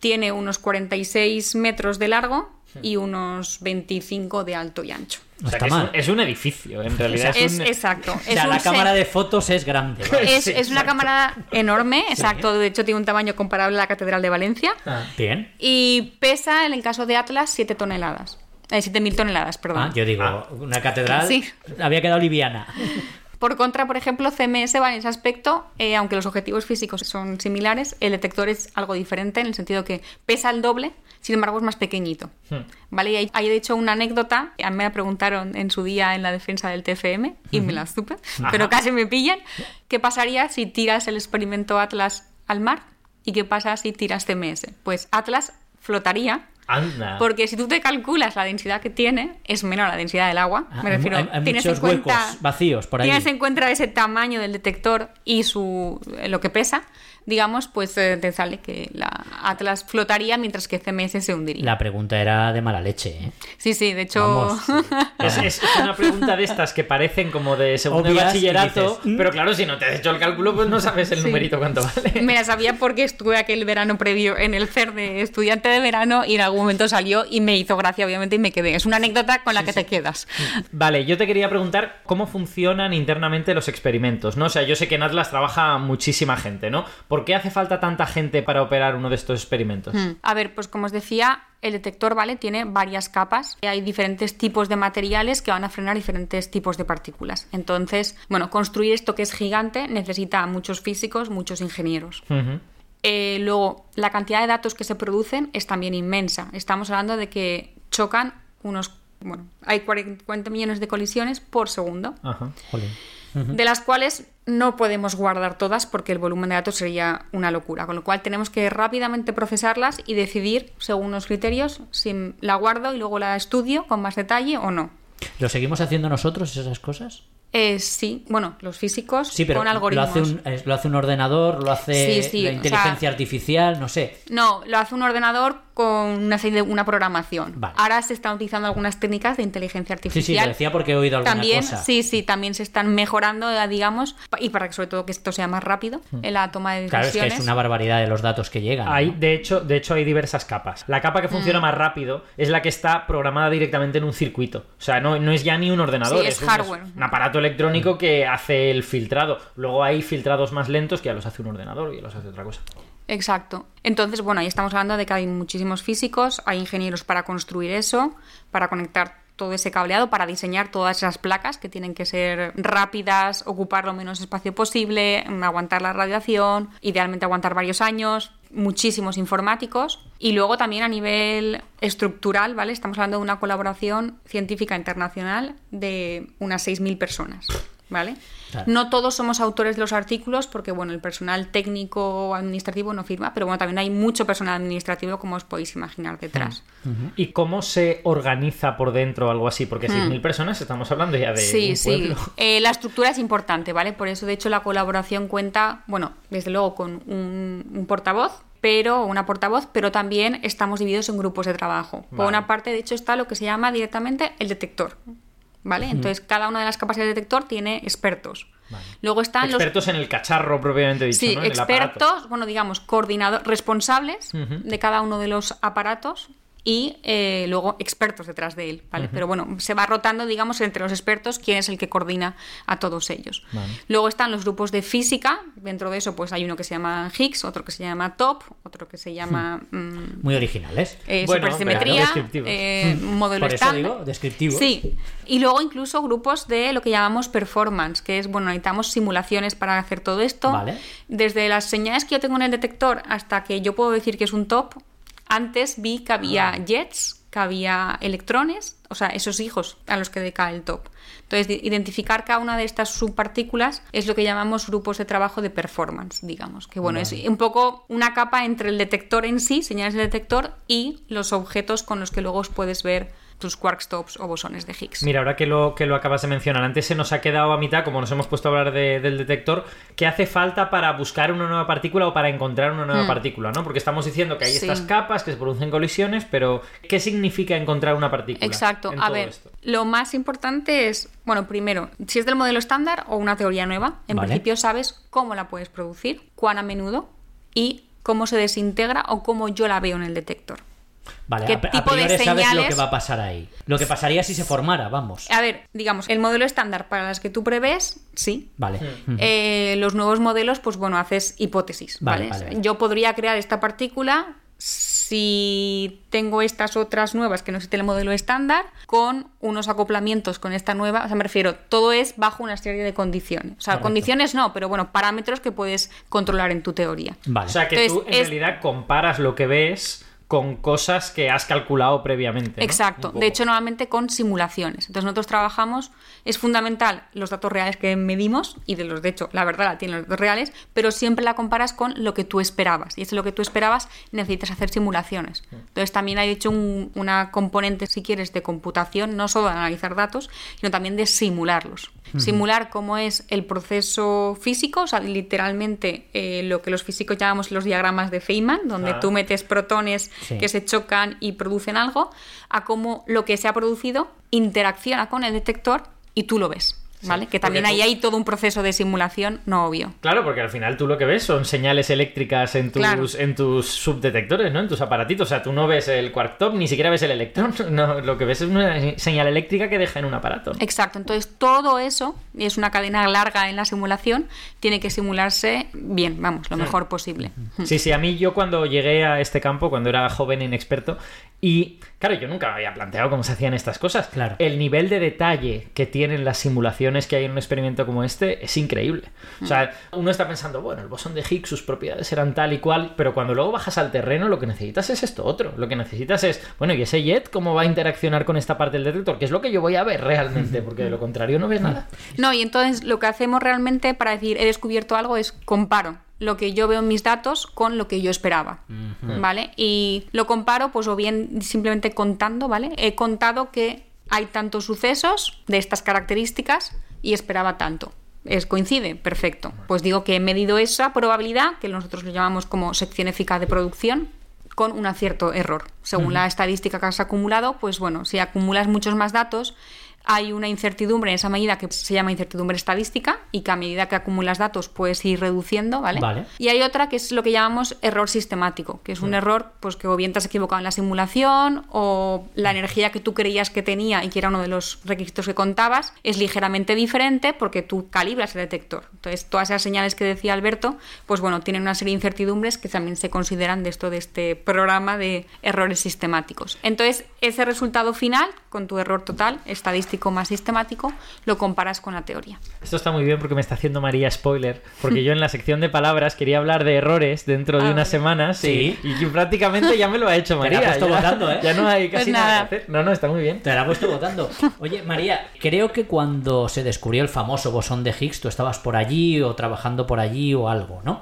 tiene unos 46 metros de largo y unos 25 de alto y ancho. O sea, Está es un, mal. es un edificio, en realidad. Es, un- exacto. O es sea, un la cámara de fotos es grande. ¿vale? es, Sí, es una cámara enorme, exacto. De hecho, tiene un tamaño comparable a la Catedral de Valencia. Ah. Bien. Y pesa, en el caso de Atlas, 7 toneladas. Eh, 7.000 toneladas, perdón. Ah, yo digo, una catedral Sí. había quedado liviana. Por contra, por ejemplo, CMS va en ese aspecto, eh, aunque los objetivos físicos son similares, el detector es algo diferente en el sentido que pesa el doble, sin embargo es más pequeñito. Hmm. ¿Vale? Y hay, hay, de hecho una anécdota, a mí me la preguntaron en su día en la defensa del TFM y me la supe, pero casi me pillan. ¿Qué pasaría si tiras el experimento Atlas al mar? ¿Y qué pasa si tiras CMS? Pues Atlas flotaría Anda. porque si tú te calculas la densidad que tiene, es menor a la densidad del agua. Ah, Me hay refiero, mu- hay tienes muchos en cuenta, huecos vacíos por ahí. Tienes en cuenta ese tamaño del detector y su lo que pesa, digamos, pues eh, te sale que la Atlas flotaría mientras que CMS se hundiría. La pregunta era de mala leche, ¿eh? Sí, sí, de hecho. Vamos. Es, es- es una pregunta de estas que parecen como de segundo Obvias, bachillerato, dices, "Mm". pero claro, si no te has hecho el cálculo, pues no sabes el Sí. numerito cuánto vale. Me la sabía porque estuve aquel verano previo en el CER de estudiante de verano y en algún momento salió y me hizo gracia, obviamente, y me quedé. Es una anécdota con la que te quedas. Vale, yo te quería preguntar cómo funcionan internamente los experimentos, ¿no? O sea, yo sé que en Atlas trabaja muchísima gente, ¿no? ¿Por qué hace falta tanta gente para operar uno de estos experimentos? Mm. A ver, pues como os decía, el detector, ¿vale? Tiene varias capas. Hay diferentes tipos de materiales que van a frenar diferentes tipos de partículas. Entonces, bueno, construir esto que es gigante necesita muchos físicos, muchos ingenieros. Eh, luego, la cantidad de datos que se producen es también inmensa. Estamos hablando de que chocan unos... Bueno, hay 40 millones de colisiones por segundo Ajá. Jolín. De las cuales no podemos guardar todas porque el volumen de datos sería una locura. Con lo cual tenemos que rápidamente procesarlas y decidir, según unos criterios, si la guardo y luego la estudio con más detalle o no. ¿Lo seguimos haciendo nosotros esas cosas? Eh, sí, bueno, los físicos Sí, pero con lo algoritmos. hace, un, es- lo hace un ordenador, lo hace Sí, sí, la o inteligencia sea- artificial, no sé. No, lo hace un ordenador con una, serie de- una programación. Vale. Ahora se están utilizando algunas técnicas de inteligencia Sí, sí, artificial. lo decía porque he oído alguna también, cosa. sí, sí, también se están mejorando, eh, digamos, y para que sobre todo que esto sea más rápido en la toma de Hmm. Claro, es decisiones. que es una barbaridad de los datos que llegan. ¿no? Hay, de, hecho, de hecho, hay diversas capas. La capa que Mm. funciona más rápido es la que está programada directamente en un circuito. O sea, no, no es ya ni un ordenador, Sí, es un- hardware. un aparato electrónico que hace el filtrado. Luego hay filtrados más lentos que ya los hace un ordenador y ya los hace otra cosa. Exacto. Entonces, bueno, ahí estamos hablando de que hay muchísimos físicos, hay ingenieros para construir eso, para conectar todo ese cableado, para diseñar todas esas placas que tienen que ser rápidas, ocupar lo menos espacio posible, mm, aguantar la radiación, idealmente aguantar varios años, muchísimos informáticos. Y luego también a nivel estructural, ¿vale? Estamos hablando de una colaboración científica internacional de unas 6.000 personas, ¿vale? Claro. No todos somos autores de los artículos porque, bueno, el personal técnico o administrativo no firma, pero bueno, también hay mucho personal administrativo como os podéis imaginar detrás. ¿Y cómo se organiza por dentro algo así? Porque 6.000 personas estamos hablando ya de. Sí, un sí. pueblo. Eh, la estructura es importante, ¿vale? Por eso, de hecho, la colaboración cuenta, bueno, desde luego con un, un portavoz, pero una portavoz, pero también estamos divididos en grupos de trabajo. Por Vale. una parte, de hecho, está lo que se llama directamente el detector. ¿Vale? Entonces, cada una de las capas del detector tiene expertos. Luego están los Expertos en el cacharro propiamente dicho, Sí, ¿no? En el aparato. expertos, bueno, digamos, coordinadores, responsables de cada uno de los aparatos y eh, luego expertos detrás de él, ¿vale? Pero bueno, se va rotando, digamos, entre los expertos quién es el que coordina a todos ellos. Luego están los grupos de física, dentro de eso pues hay uno que se llama Higgs, otro que se llama TOP, otro que se llama mm, Muy originales. eh, Bueno, supersimetría, descriptivos. eh, modelo Por eso digo, descriptivos. Sí, y luego incluso grupos de lo que llamamos performance, que es, bueno, necesitamos simulaciones para hacer todo esto. Vale. Desde las señales que yo tengo en el detector hasta que yo puedo decir que es un top, Antes vi que había jets, que había electrones, o sea, esos hijos a los que decae el top. Entonces, identificar cada una de estas subpartículas es lo que llamamos grupos de trabajo de performance, digamos. Que bueno, es un poco una capa entre el detector en sí, señales del detector, y los objetos con los que luego os puedes ver tus quark stops o bosones de Higgs. Mira, ahora que lo, que lo acabas de mencionar, antes se nos ha quedado a mitad, como nos hemos puesto a hablar del detector, ¿qué hace falta para buscar una nueva partícula o para encontrar una nueva Hmm. partícula? ¿no? Porque estamos diciendo que hay Sí. estas capas, que se producen colisiones, pero ¿qué significa encontrar una partícula? Exacto. en A todo ver, esto? lo más importante es, bueno, primero, si es del modelo estándar o una teoría nueva, en Vale. principio sabes cómo la puedes producir, cuán a menudo y cómo se desintegra o cómo yo la veo en el detector. Vale, ¿Qué a, a tipo de priori sabes lo señales? que va a pasar ahí. Lo que pasaría si se formara, vamos. A ver, digamos, el modelo estándar para las que tú prevés, sí. Vale. Mm. Eh, los nuevos modelos, pues bueno, haces hipótesis, Vale, ¿vale? vale, vale. Yo podría crear esta partícula si tengo estas otras nuevas que no existe el modelo estándar, con unos acoplamientos con esta nueva. O sea, me refiero, todo es bajo una serie de condiciones. O sea, Correcto. condiciones no, pero bueno, parámetros que puedes controlar en tu teoría. Vale. O sea, que Entonces, tú en es- realidad comparas lo que ves con cosas que has calculado previamente. ¿no? Exacto. De hecho, normalmente con simulaciones. Entonces, nosotros trabajamos, es fundamental los datos reales que medimos, y de los, de hecho, la verdad la tienen los datos reales, pero siempre la comparas con lo que tú esperabas. Y es lo que tú esperabas, necesitas hacer simulaciones. Entonces, también hay hecho un- una componente, si quieres, de computación, no solo de analizar datos, sino también de simularlos. Simular cómo es el proceso físico, o sea, literalmente eh, lo que los físicos llamamos los diagramas de Feynman, donde Ah. tú metes protones Que se chocan y producen algo, a cómo lo que se ha producido interacciona con el detector y tú lo ves. ¿Vale? que también ahí tú- hay todo un proceso de simulación no obvio. Claro, porque al final tú lo que ves son señales eléctricas en tus, Claro. en tus subdetectores, ¿no? En tus aparatitos. O sea, tú no ves el quark top, ni siquiera ves el electrón. No, lo que ves es una señal eléctrica que deja en un aparato. Exacto, entonces todo eso, y es una cadena larga en la simulación, tiene que simularse bien, vamos, lo mejor posible. Sí, sí, a mí yo cuando llegué a este campo, cuando era joven e inexperto, y claro, yo nunca me había planteado cómo se hacían estas cosas. Claro. El nivel de detalle que tienen las simulaciones que hay en un experimento como este es increíble. O sea, uno está pensando, bueno, el bosón de Higgs, sus propiedades eran tal y cual, pero cuando luego bajas al terreno, lo que necesitas es esto otro. Lo que necesitas es, bueno, ¿y ese jet cómo va a interaccionar con esta parte del detector? Que es lo que yo voy a ver realmente, porque de lo contrario no ves nada. No, y entonces lo que hacemos realmente para decir he descubierto algo es comparo lo que yo veo en mis datos con lo que yo esperaba, ¿vale? Y lo comparo pues o bien simplemente contando, ¿vale? He contado que hay tantos sucesos de estas características y esperaba tanto. ¿Es coincide? Perfecto. Pues digo que he medido esa probabilidad, que nosotros lo llamamos como sección eficaz de producción, con un acierto error. Según la estadística que has acumulado, pues bueno, si acumulas muchos más datos, hay una incertidumbre en esa medida que se llama incertidumbre estadística y que a medida que acumulas datos puedes ir reduciendo, ¿vale? Vale. Y hay otra que es lo que llamamos error sistemático, que es un error pues que o bien te has equivocado en la simulación o la energía que tú creías que tenía y que era uno de los requisitos que contabas es ligeramente diferente porque tú calibras el detector. Entonces, todas esas señales que decía Alberto, pues bueno, tienen una serie de incertidumbres que también se consideran de esto de este programa de errores sistemáticos. Entonces, ese resultado final con tu error total estadístico más sistemático lo comparas con la teoría. Esto está muy bien porque me está haciendo María spoiler, porque yo en la sección de palabras quería hablar de errores dentro de Ah, unas semanas y- Sí. y, prácticamente ya me lo ha hecho Te la María. ha puesto ya, votando, ¿eh? ya no hay casi Pues nada. nada. que hacer. No, no, está muy bien. Te la he puesto votando. Oye, María, creo que cuando se descubrió el famoso bosón de Higgs, tú estabas por allí o trabajando por allí o algo, ¿no?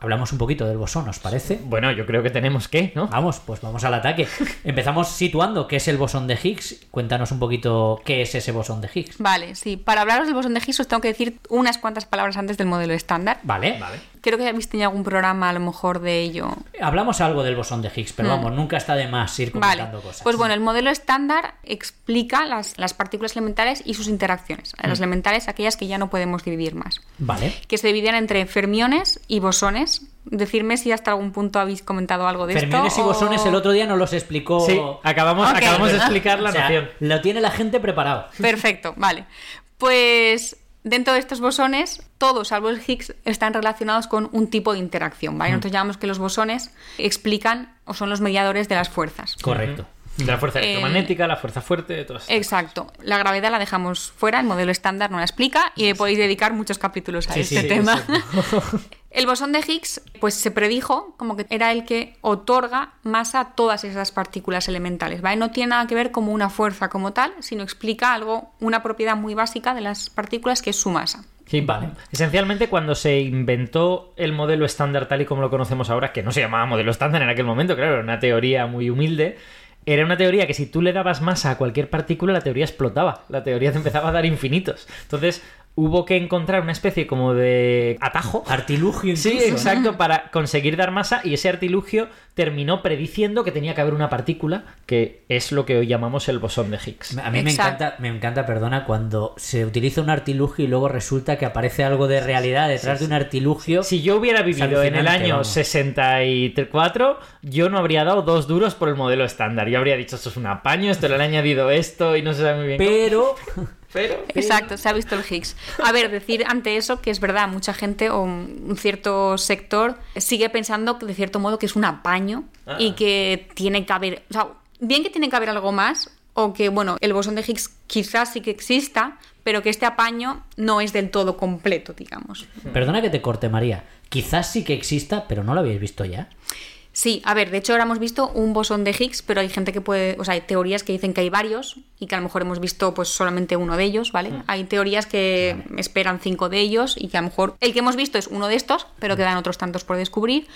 Hablamos un poquito del bosón, ¿os parece? Bueno, yo creo que tenemos que, ¿no? Vamos, pues vamos al ataque. Empezamos situando qué es el bosón de Higgs. Cuéntanos un poquito qué es ese bosón de Higgs. Vale, sí. Para hablaros del bosón de Higgs os tengo que decir unas cuantas palabras antes del modelo estándar. Vale. Vale. Creo que habéis tenido algún programa a lo mejor de ello. Hablamos algo del bosón de Higgs, pero vamos, nunca está de más ir Mm. Vale, comentando cosas. pues bueno, el modelo estándar explica las, las partículas elementales y sus interacciones. Mm. Las elementales, aquellas que ya no podemos dividir más. Vale. Que se dividen entre fermiones y bosones. Decirme si hasta algún punto habéis comentado algo de Fermiones esto. y bosones o- el otro día nos los explicó. Sí, acabamos, acabamos de explicar la O sea, noción. lo tiene la gente preparado. Perfecto, vale. Pues dentro de estos bosones, todos, salvo el Higgs, están relacionados con un tipo de interacción, ¿vale? Nosotros llamamos que los bosones explican o son los mediadores de las fuerzas. Correcto. La fuerza Eh, electromagnética, la fuerza fuerte, todo eso. Exacto. La gravedad la dejamos fuera, el modelo estándar no la explica y podéis dedicar muchos capítulos a Sí, este sí, tema. el bosón de Higgs, pues se predijo como que era el que otorga masa a todas esas partículas elementales, ¿vale? No tiene nada que ver como una fuerza como tal, sino explica algo, una propiedad muy básica de las partículas que es su masa. Sí, Vale. Esencialmente, cuando se inventó el modelo estándar tal y como lo conocemos ahora, que no se llamaba modelo estándar en aquel momento, claro, era una teoría muy humilde, era una teoría que si tú le dabas masa a cualquier partícula, la teoría explotaba. La teoría te empezaba a dar infinitos. Entonces, hubo que encontrar una especie como de atajo. Artilugio Sí, exacto, para conseguir dar masa y ese artilugio terminó prediciendo que tenía que haber una partícula, que es lo que hoy llamamos el bosón de Higgs. A mí me encanta, me encanta, perdona, cuando se utiliza un artilugio y luego resulta que aparece algo de realidad detrás de un artilugio. Si yo hubiera vivido en el año vamos. 64, yo no habría dado dos duros por el modelo estándar. Yo habría dicho, esto es un apaño, esto le han añadido esto y no se sabe muy bien. cómo". Pero Pero... Exacto, se ha visto el Higgs. A ver, decir ante eso que es verdad, mucha gente o un cierto sector sigue pensando de cierto modo que es un apaño Ah. y que tiene que haber, o sea, bien que tiene que haber algo más o que, bueno, el bosón de Higgs quizás sí que exista, pero que este apaño no es del todo completo, digamos. Perdona que te corte, María. Quizás sí que exista, pero no lo habéis visto ya. Sí, a ver, de hecho ahora hemos visto un bosón de Higgs, pero hay gente que puede, o sea, hay teorías que dicen que hay varios y que a lo mejor hemos visto pues solamente uno de ellos, ¿vale? Hay teorías que esperan cinco de ellos y que a lo mejor el que hemos visto es uno de estos, pero quedan otros tantos por descubrir.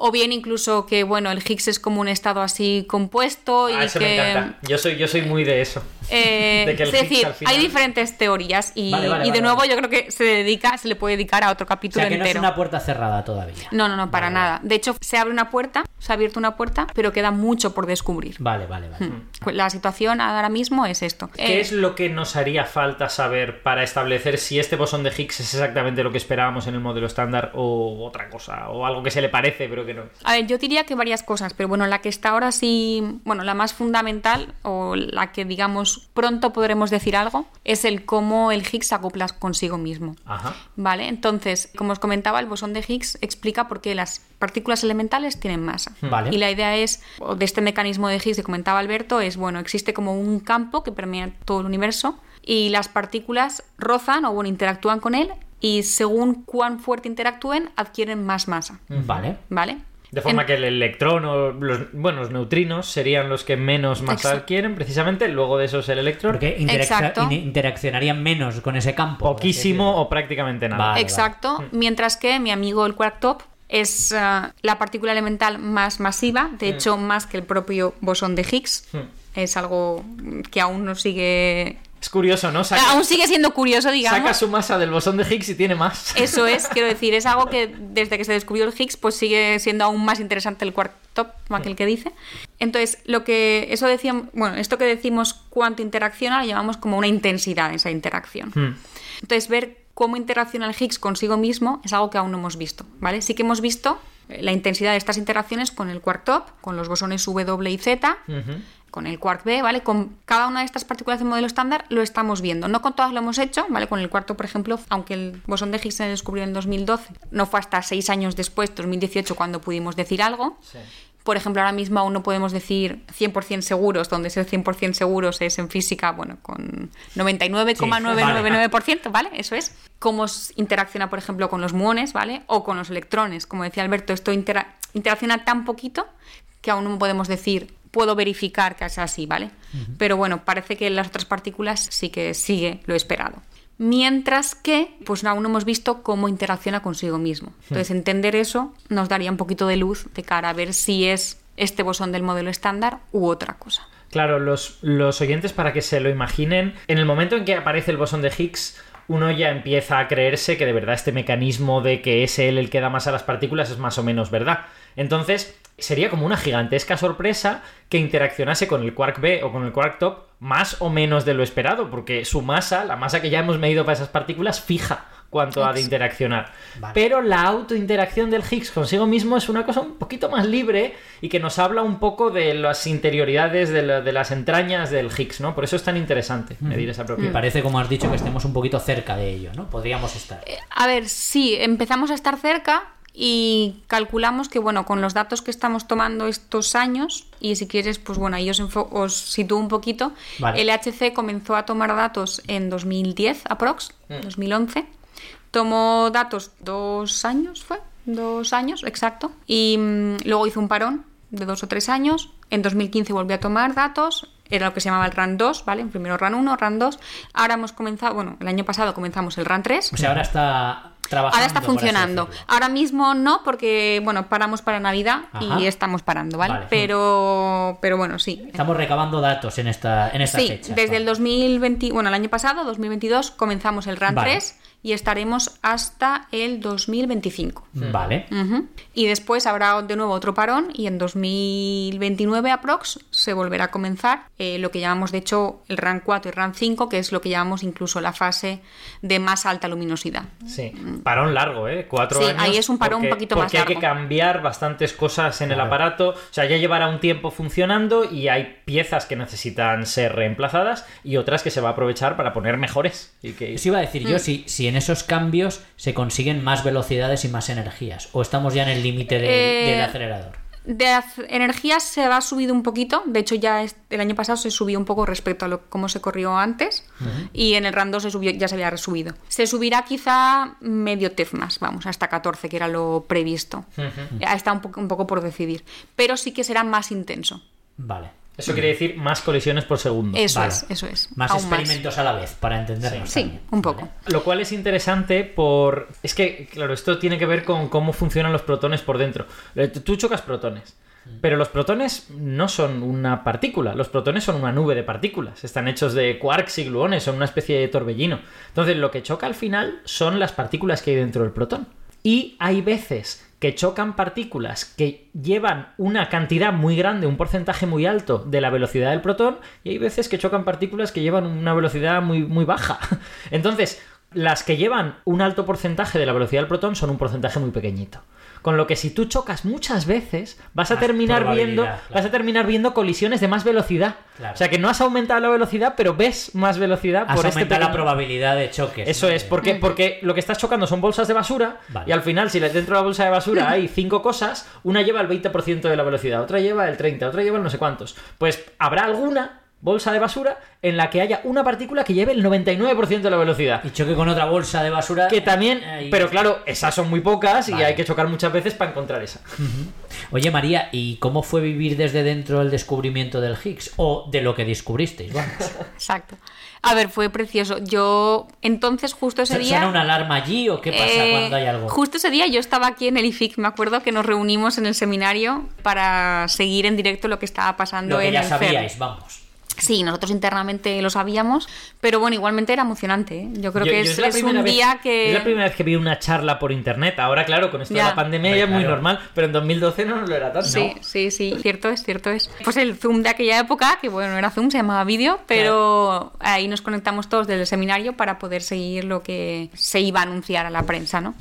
O bien incluso que, bueno, el Higgs es como un estado así compuesto y Ah, eso que... me encanta. Yo soy, yo soy muy de eso. Eh, De es decir, final- hay diferentes teorías y, Vale, vale, y de vale, nuevo yo creo que se dedica, se le puede dedicar a otro O capítulo sea, que no es entero. una puerta cerrada todavía. No, no, no, para nada. De hecho, se abre una puerta, se ha abierto una puerta, pero queda mucho por descubrir. Vale, vale, vale. Pues La situación ahora mismo es esto. ¿Qué Eh, es lo que nos haría falta saber para establecer si este bosón de Higgs es exactamente lo que esperábamos en el modelo estándar o otra cosa? O algo que se le parece pero que no. A ver, yo diría que varias cosas, pero bueno, la que está ahora sí, bueno, la más fundamental o la que digamos pronto podremos decir algo es el cómo el Higgs acopla consigo mismo. Ajá. Vale, entonces, como os comentaba, el bosón de Higgs explica por qué las partículas elementales tienen masa. Vale. Y la idea es, de este mecanismo de Higgs que comentaba Alberto, es, bueno, existe como un campo que permea todo el universo y las partículas rozan o, bueno, interactúan con él y según cuán fuerte interactúen, adquieren más masa. Vale. ¿Vale? De forma En- que el electrón o los, bueno, los neutrinos serían los que menos masa Exacto. adquieren, precisamente. Luego de esos el electrón. Porque in- interaccionarían menos con ese campo. Poquísimo o prácticamente nada. Vale, Exacto, mientras que mi amigo el quark top es ah, la partícula elemental más masiva, de hecho más que el propio bosón de Higgs. Es algo que aún no sigue... Es curioso, ¿no? Saca, Aún sigue siendo curioso, digamos. saca su masa del bosón de Higgs y tiene más. Eso es, quiero decir, es algo que desde que se descubrió el Higgs, pues sigue siendo aún más interesante el quark top, como aquel que dice. Entonces, lo que eso decíamos, bueno, esto que decimos cuánto interacciona, lo llamamos como una intensidad esa interacción. Hmm. Entonces, ver cómo interacciona el Higgs consigo mismo es algo que aún no hemos visto, ¿vale? Sí que hemos visto eh, la intensidad de estas interacciones con el quark top, con los bosones W y Z, Ujú. Con el quark B, ¿vale? Con cada una de estas partículas del modelo estándar lo estamos viendo. No con todas lo hemos hecho, ¿vale? Con el cuarto, por ejemplo, aunque el bosón de Higgs se descubrió en 2012, no fue hasta seis años después, 2018, cuando pudimos decir algo. Sí. Por ejemplo, ahora mismo aún no podemos decir 100% seguros, donde ser 100% seguros es en física, bueno, con 99,999%, ¿vale? Eso es. Cómo interacciona, por ejemplo, con los muones, ¿vale? O con los electrones. Como decía Alberto, esto intera- interacciona tan poquito que aún no podemos decir, puedo verificar que es así, ¿vale? Pero bueno, parece que en las otras partículas sí que sigue lo esperado. Mientras que, pues aún no hemos visto cómo interacciona consigo mismo. Entonces, entender eso nos daría un poquito de luz de cara a ver si es este bosón del modelo estándar u otra cosa. Claro, los, los oyentes, para que se lo imaginen, en el momento en que aparece el bosón de Higgs, uno ya empieza a creerse que de verdad este mecanismo de que es él el que da más a las partículas es más o menos verdad. Entonces, sería como una gigantesca sorpresa que interaccionase con el quark B o con el quark top más o menos de lo esperado, porque su masa, la masa que ya hemos medido para esas partículas, fija cuánto ha de interaccionar. Vale. Pero la autointeracción del Higgs consigo mismo es una cosa un poquito más libre y que nos habla un poco de las interioridades, de, la- de las entrañas del Higgs, ¿no? Por eso es tan interesante medir esa Me propiedad. parece, como has dicho, que estemos un poquito cerca de ello, ¿no? Podríamos estar. A ver, sí, empezamos a estar cerca y calculamos que, bueno, con los datos que estamos tomando estos años, y si quieres, pues bueno, ahí os, os sitúo un poquito, Vale. el HC comenzó a tomar datos en 2010, aprox, 2011. Tomó datos dos años, ¿fue? Dos años, exacto. Y mm, luego hizo un parón de dos o tres años. En 2015 volvió a tomar datos. Era lo que se llamaba el RAN 2, ¿vale? Primero RAN 1, RAN 2. Ahora hemos comenzado, bueno, el año pasado comenzamos el RAN 3. O sea, ahora está trabajando. Ahora está funcionando. Ahora mismo no, porque bueno, paramos para Navidad Ajá. y estamos parando, ¿vale? Vale. Pero, pero bueno, sí. Estamos recabando datos en esta, en esta Sí, fecha. desde el Vale. 2020, bueno, el año pasado, 2022, comenzamos el RAN Vale. 3 y estaremos hasta el 2025. Vale. Ujú. Y después habrá de nuevo otro parón y en 2029 aprox se volverá a comenzar eh, lo que llamamos de hecho el RAN 4 y RAN 5, que es lo que llamamos incluso la fase de más alta luminosidad. Sí, parón largo, ¿eh? Cuatro Sí, años. ahí es un parón un porque- poquito más Porque hay que largo. cambiar bastantes cosas en el aparato. O sea, ya llevará un tiempo funcionando y hay piezas que necesitan ser reemplazadas y otras que se va a aprovechar para poner mejores. Y que... Eso iba a decir Mm. yo, si, si en esos cambios se consiguen más velocidades y más energías, o estamos ya en el límite del- Eh, del acelerador. De az- energía se va subido un poquito. De hecho, ya el año pasado se subió un poco respecto a lo, cómo se corrió antes. Y en el RAN 2 se subió, ya se había resubido. Se subirá quizá medio TEF más, vamos, hasta 14, que era lo previsto. Ya Está un, un poco por decidir. Pero sí que será más intenso. Vale. Eso quiere decir más colisiones por segundo. Eso Vale. es, eso es. Más aún experimentos a la vez, para entendernos. Sí, también. un poco. Lo cual es interesante por... Es que, claro, esto tiene que ver con cómo funcionan los protones por dentro. Eh, Tú chocas protones. Pero los protones no son una partícula, los protones son una nube de partículas. Están hechos de quarks y gluones, son una especie de torbellino. Entonces lo que choca al final son las partículas que hay dentro del protón. Y hay veces que chocan partículas que llevan una cantidad muy grande, un porcentaje muy alto de la velocidad del protón, y hay veces que chocan partículas que llevan una velocidad muy, muy baja. Entonces, las que llevan un alto porcentaje de la velocidad del protón son un porcentaje muy pequeñito. Con lo que si tú chocas muchas veces, vas a terminar viendo, claro. vas a terminar viendo colisiones de más velocidad. Claro. O sea que no has aumentado la velocidad, pero ves más velocidad Has por este aumentado la pequeño- probabilidad de choques. eso ¿no? es, porque, porque lo que estás chocando son bolsas de basura Vale. y al final, si dentro de la bolsa de basura hay cinco cosas, una lleva el 20% de la velocidad, otra lleva el 30%, otra lleva el no sé cuántos. Pues habrá alguna bolsa de basura en la que haya una partícula que lleve el 99% de la velocidad. Y choque con otra bolsa de basura. Que también, pero claro, esas son muy pocas y hay que chocar muchas veces para encontrar esa. Oye, María, ¿y cómo fue vivir desde dentro el descubrimiento del Higgs? O de lo que descubristeis, vamos. Exacto. A ver, fue precioso. Yo, entonces, justo ese día. ¿Suena una alarma allí o qué pasa Eh, cuando hay algo? Justo ese día yo estaba aquí en el IFIC, me acuerdo que nos reunimos en el seminario para seguir en directo lo que estaba pasando Lo que en ya el CERN. sabíais, vamos. Sí, nosotros internamente lo sabíamos, pero bueno, igualmente era emocionante. ¿eh? Yo creo Yo- que yo es, la es primera un vez- día que... Es la primera vez que vi una charla por internet. Ahora, claro, con esto de Ya. la pandemia ya es muy claro. normal, pero en 2012 no lo era tanto. Sí, sí, sí, cierto es, cierto es. Pues el Zoom de aquella época, que bueno, no era Zoom, se llamaba vídeo, pero ahí nos conectamos todos del seminario para poder seguir lo que se iba a anunciar a la prensa, ¿no?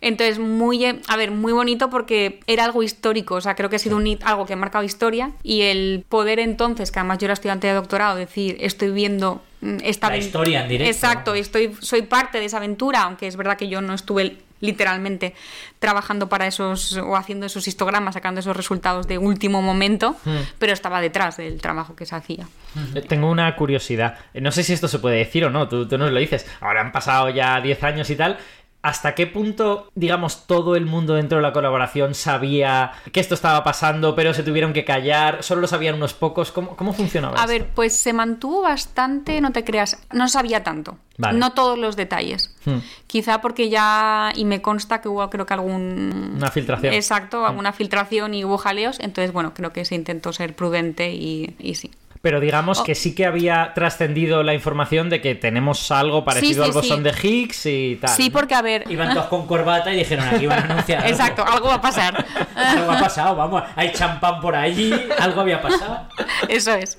Entonces, muy, eh, a ver, muy bonito porque era algo histórico, o sea, creo que ha sido un algo que ha marcado historia y el poder entonces, que además yo era estudiante de doctorado, decir, estoy viendo mm, esta La historia en directo, Exacto, estoy, soy parte de esa aventura, aunque es verdad que yo no estuve literalmente trabajando para esos o haciendo esos histogramas, sacando esos resultados de último momento, Hmm. pero estaba detrás del trabajo que se hacía. Eh, Tengo una curiosidad. Eh, No sé si esto se puede decir o no, tú, tú nos lo dices. Ahora han pasado ya 10 años y tal. ¿Hasta qué punto, digamos, todo el mundo dentro de la colaboración sabía que esto estaba pasando, pero se tuvieron que callar? ¿Solo lo sabían unos pocos? ¿Cómo, cómo funcionaba A esto? ver, pues se mantuvo bastante, no te creas, no sabía tanto, Vale. no todos los detalles. Hmm. Quizá porque ya, y me consta que hubo creo que algún... Una filtración. Exacto, alguna filtración y hubo jaleos, entonces bueno, creo que se intentó ser prudente y, y sí. Pero digamos Oh. que sí que había trascendido la información de que tenemos algo parecido sí, al bosón sí. de Higgs y tal. Sí, porque a ver... Iban todos con corbata y dijeron, aquí van a anunciar algo. Exacto, algo va a pasar. Algo ha pasado, vamos. Hay champán por allí, algo había pasado. Eso es.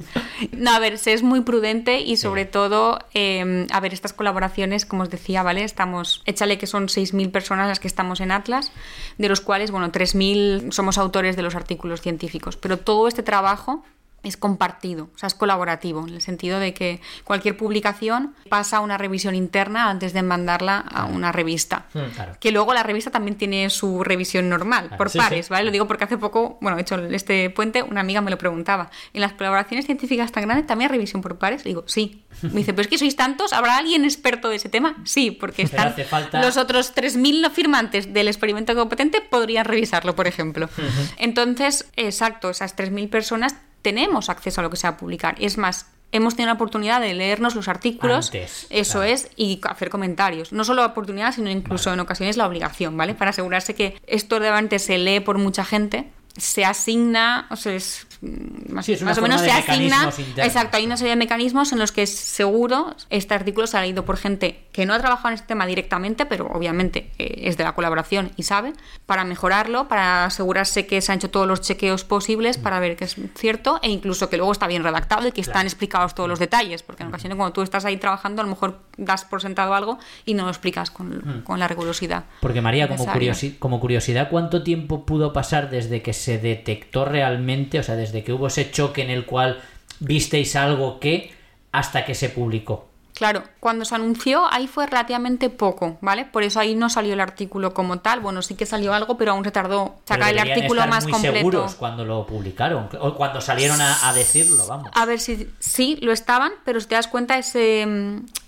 No, a ver, se es muy prudente y sobre todo, eh, a ver, estas colaboraciones, como os decía, ¿vale? Estamos, échale que son 6.000 personas las que estamos en Atlas, de los cuales, bueno, 3.000 somos autores de los artículos científicos, pero todo este trabajo es compartido, o sea, es colaborativo, en el sentido de que cualquier publicación pasa a una revisión interna antes de mandarla a una revista. Hmm, claro. Que luego la revista también tiene su revisión normal, por Sí, pares, sí. ¿vale? Lo digo porque hace poco, bueno, de hecho, este puente, una amiga me lo preguntaba. ¿En las colaboraciones científicas tan grandes también hay revisión por pares? Le digo, sí. Me dice, pero es que sois tantos, ¿habrá alguien experto de ese tema? Sí, porque están hace falta- los otros 3.000 no firmantes del experimento competente podrían revisarlo, por ejemplo. Entonces, exacto, esas 3.000 personas tenemos acceso a lo que se va a publicar. Es más, hemos tenido la oportunidad de leernos los artículos, Antes, eso claro. es, y hacer comentarios. No solo la oportunidad, sino incluso en ocasiones la obligación, ¿vale? Para asegurarse que esto realmente se lee por mucha gente se asigna, o sea, es, más, Sí, es una más o menos se asigna. Exacto, hay una serie de mecanismos en los que seguro este artículo se ha leído por gente que no ha trabajado en este tema directamente, pero obviamente eh, es de la colaboración y sabe, para mejorarlo, para asegurarse que se han hecho todos los chequeos posibles para ver que es cierto e incluso que luego está bien redactado y que están explicados todos los detalles, porque en ocasiones cuando tú estás ahí trabajando a lo mejor das por sentado algo y no lo explicas con, con la rigurosidad. Porque María, como, curiosi- como curiosidad, ¿cuánto tiempo pudo pasar desde que se detectó realmente, o sea, desde que hubo ese choque en el cual visteis algo que hasta que se publicó? Claro, cuando se anunció ahí fue relativamente poco, ¿vale? Por eso ahí no salió el artículo como tal. Bueno, sí que salió algo, pero aún se tardó sacar el artículo estar más muy completo. seguros cuando lo publicaron, o cuando salieron a, a decirlo, vamos. A ver si sí lo estaban, pero si te das cuenta ese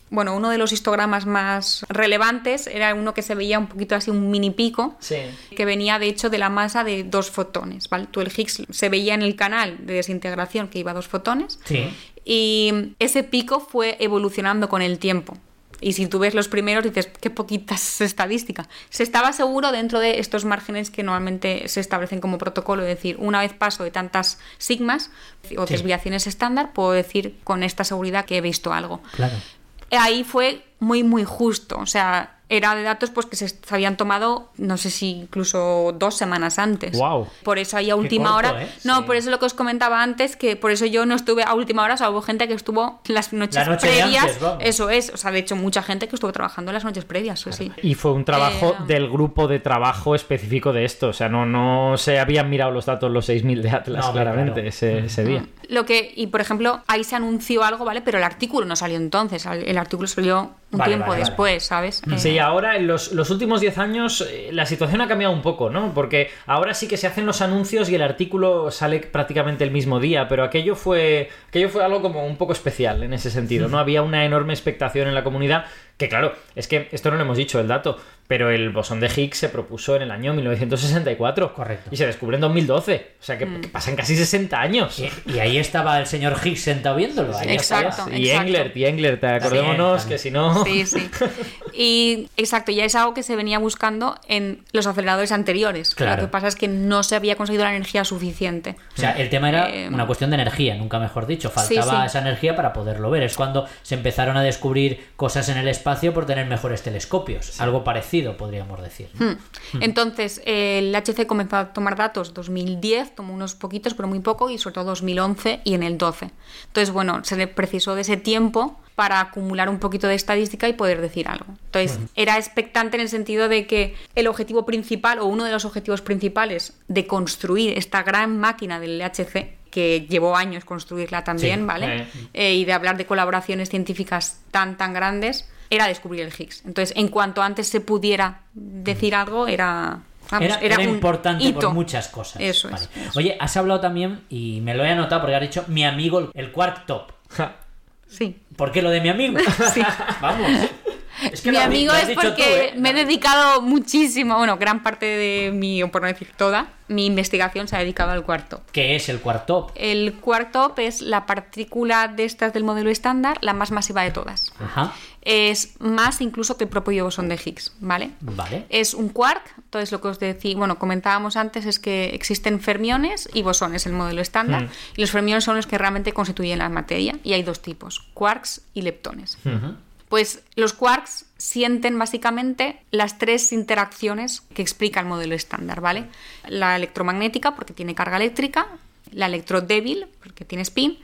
bueno, uno de los histogramas más relevantes era uno que se veía un poquito así un mini pico Sí. que venía de hecho de la masa de dos fotones, ¿vale? Tú el Higgs se veía en el canal de desintegración que iba a dos fotones Sí. y ese pico fue evolucionando con el tiempo. Y si tú ves los primeros dices, qué poquitas estadísticas. Se estaba seguro dentro de estos márgenes que normalmente se establecen como protocolo, es decir, una vez paso de tantas sigmas o Sí. desviaciones estándar, puedo decir con esta seguridad que he visto algo. Claro. Ahí fue muy, muy justo. O sea, era de datos pues que se habían tomado, no sé si incluso dos semanas antes. Guau. Por eso ahí a última corto, hora. ¿eh? No, Sí. por eso lo que os comentaba antes, que por eso yo no estuve a última hora, o sea, hubo gente que estuvo las noches La noche de previas. antes, vamos. eso es, o sea, de hecho, mucha gente que estuvo trabajando las noches previas, sí. Y fue un trabajo Eh, del grupo de trabajo específico de esto. O sea, no, no se habían mirado los datos los 6.000 de Atlas, No, claramente, claro. ese, ese día. Lo que, y por ejemplo, ahí se anunció algo, ¿vale? Pero el artículo no salió entonces, el artículo salió un Vale, tiempo vale, vale. después, ¿sabes? Sí, Eh, ahora en los, los últimos 10 años eh, la situación ha cambiado un poco, ¿no? Porque ahora sí que se hacen los anuncios y el artículo sale prácticamente el mismo día, pero aquello fue, aquello fue algo como un poco especial en ese sentido, ¿no? Había una enorme expectación en la comunidad, que claro, es que esto no lo hemos dicho el dato, pero el bosón de Higgs se propuso en el año 1964. Correcto. Y se descubre en 2012, o sea que, Mm. que pasan casi 60 años. Y, y ahí estaba el señor Higgs sentado viéndolo. ahí Exacto. estaba. Y exacto. Englert, y Englert, acordémonos También, que si no... Sí, sí. Y exacto, ya es algo que se venía buscando en los aceleradores anteriores. Claro. Lo que pasa es que no se había conseguido la energía suficiente. O sea, el tema era Eh, una cuestión de energía, nunca mejor dicho. Faltaba sí. esa energía para poderlo ver. Es cuando se empezaron a descubrir cosas en el espacio por tener mejores telescopios. Algo parecido, podríamos decir. ¿no? Hmm. Entonces, eh, el HC comenzó a tomar datos 2010, tomó unos poquitos, pero muy poco, y sobre todo 2011 y en el 12. Entonces, bueno, se le precisó de ese tiempo para acumular un poquito de estadística y poder decir algo. Entonces, era expectante en el sentido de que el objetivo principal, o uno de los objetivos principales de construir esta gran máquina del LHC, que llevó años construirla también, Sí. ¿vale? Eh. Eh, y de hablar de colaboraciones científicas tan, tan grandes, era descubrir el Higgs. Entonces, en cuanto antes se pudiera decir algo, era... vamos, era, era un importante hito. por muchas cosas. Eso Vale. es. eso. Oye, has hablado también, y me lo he anotado porque has dicho mi amigo, el- Quark Top. Sí. ¿Por qué lo de mi amigo? Sí. Vamos. Es que mi amigo es porque tú, ¿eh? me he dedicado muchísimo, bueno, gran parte de mi, o por no decir toda, mi investigación se ha dedicado al cuarto. ¿Qué es el Quark Top? El quark es la partícula de estas del modelo estándar, la más masiva de todas. Ajá. Es más incluso que el propio bosón de Higgs, ¿vale? Vale. Es un quark, entonces lo que os decía, bueno, comentábamos antes es que existen fermiones y bosones, el modelo estándar, Mm. y los fermiones son los que realmente constituyen la materia, y hay dos tipos, quarks y leptones. Pues los quarks sienten básicamente las tres interacciones que explica el modelo estándar, ¿vale? La electromagnética, porque tiene carga eléctrica, la electrodébil, porque tiene spin,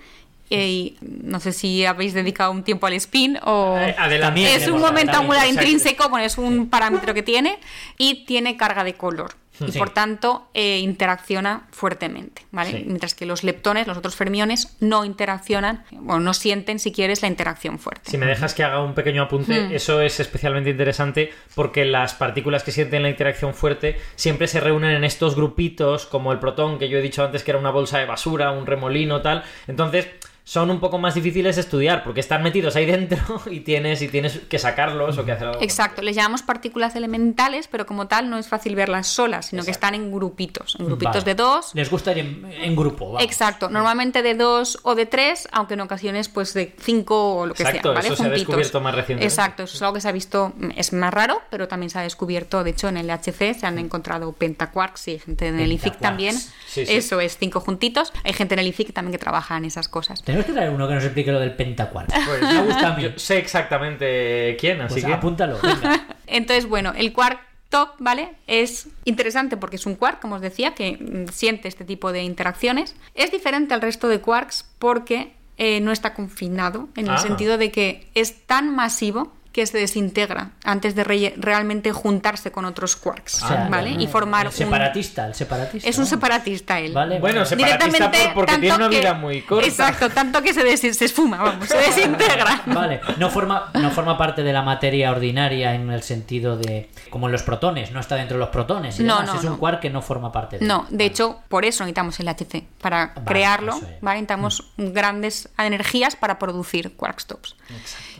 y no sé si habéis dedicado un tiempo al spin o... Eh, adelante. También Es un momento también, angular intrínseco, bueno, es un parámetro que tiene y tiene carga de color. y por tanto eh, interacciona fuertemente, ¿vale? Sí. Mientras que los leptones, los otros fermiones, no interaccionan o no sienten, si quieres, la interacción fuerte. Si me dejas que haga un pequeño apunte, eso es especialmente interesante porque las partículas que sienten la interacción fuerte siempre se reúnen en estos grupitos, como el protón, que yo he dicho antes que era una bolsa de basura, un remolino, tal. Entonces, son un poco más difíciles de estudiar porque están metidos ahí dentro y tienes, y tienes que sacarlos o que hacer algo. Exacto, les llamamos partículas elementales, pero como tal no es fácil verlas solas, sino que están en grupitos, en grupitos Vale. de dos. Les gusta ir en, en grupo. vamos. Exacto, normalmente de dos o de tres, aunque en ocasiones pues de cinco o lo que Exacto, sea, ¿vale? eso se ha descubierto más recientemente. Exacto, eso es algo que se ha visto, es más raro, pero también se ha descubierto, de hecho en el LHC se han encontrado pentaquarks y gente en el IFIC también. Sí, sí. Eso es, cinco juntitos. Hay gente en el IFIC también que trabaja en esas cosas. Tenemos que traer uno que nos explique lo del pentacuark. Pues me gusta a mí. Yo sé exactamente quién, así Pues que. apúntalo. venga. Entonces, bueno, el quark top, ¿vale? Es interesante porque es un quark, como os decía, que mm, siente este tipo de interacciones. Es diferente al resto de quarks porque eh, no está confinado, en el Ah. sentido de que es tan masivo que se desintegra antes de re- realmente juntarse con otros quarks, sea, ¿vale? Y formar el un... separatista, el separatista. Es un separatista él. Vale, Bueno, separatista por- porque tiene una vida muy corta. Exacto, tanto que se, des- se esfuma, vamos, se desintegra. Vale, no forma, no forma parte de la materia ordinaria en el sentido de. como en los protones, no está dentro de los protones. No, no, es un no. quark que no forma parte de. No, de hecho, por eso necesitamos el HC. Para Vale, crearlo, es. ¿vale? necesitamos grandes energías para producir quarkstops.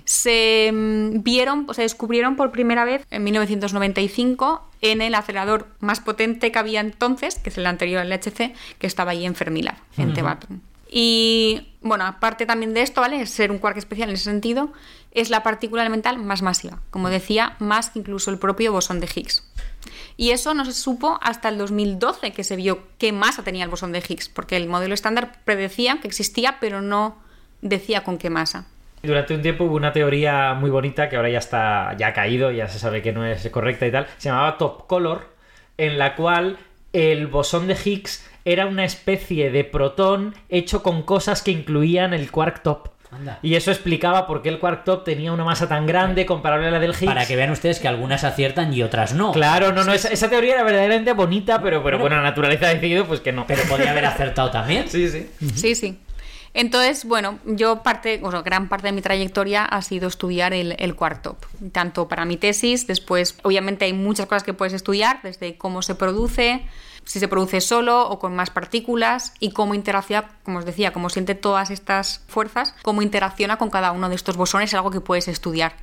Se mm, vieron, se descubrieron por primera vez en 1995 en el acelerador más potente que había entonces, que es el anterior al LHC, que estaba ahí en Fermilab, en Tevatron. Y bueno, aparte también de esto, ¿vale? Ser un quark especial en ese sentido, es la partícula elemental más masiva. Como decía, más que incluso el propio bosón de Higgs. Y eso no se supo hasta el 2012 que se vio qué masa tenía el bosón de Higgs, porque el modelo estándar predecía que existía, pero no decía con qué masa. Durante un tiempo hubo una teoría muy bonita que ahora ya está ya ha caído, ya se sabe que no es correcta y tal. Se llamaba Top Color, en la cual el bosón de Higgs era una especie de protón hecho con cosas que incluían el quark top. Anda. Y eso explicaba por qué el quark top tenía una masa tan grande comparable a la del Higgs. Para que vean ustedes que algunas aciertan y otras no. Claro, no, no, esa, esa teoría era verdaderamente bonita, pero, pero bueno, la naturaleza ha decidido pues que no. Pero podría haber acertado también. Sí, sí. Sí, sí. Entonces, bueno, yo parte, o sea, gran parte de mi trayectoria ha sido estudiar el, el tanto para mi tesis, después, obviamente hay muchas cosas que puedes estudiar, desde cómo se produce, si se produce solo o con más partículas y cómo interacciona, como os decía, cómo siente todas estas fuerzas, cómo interacciona con cada uno de estos bosones, es algo que puedes estudiar.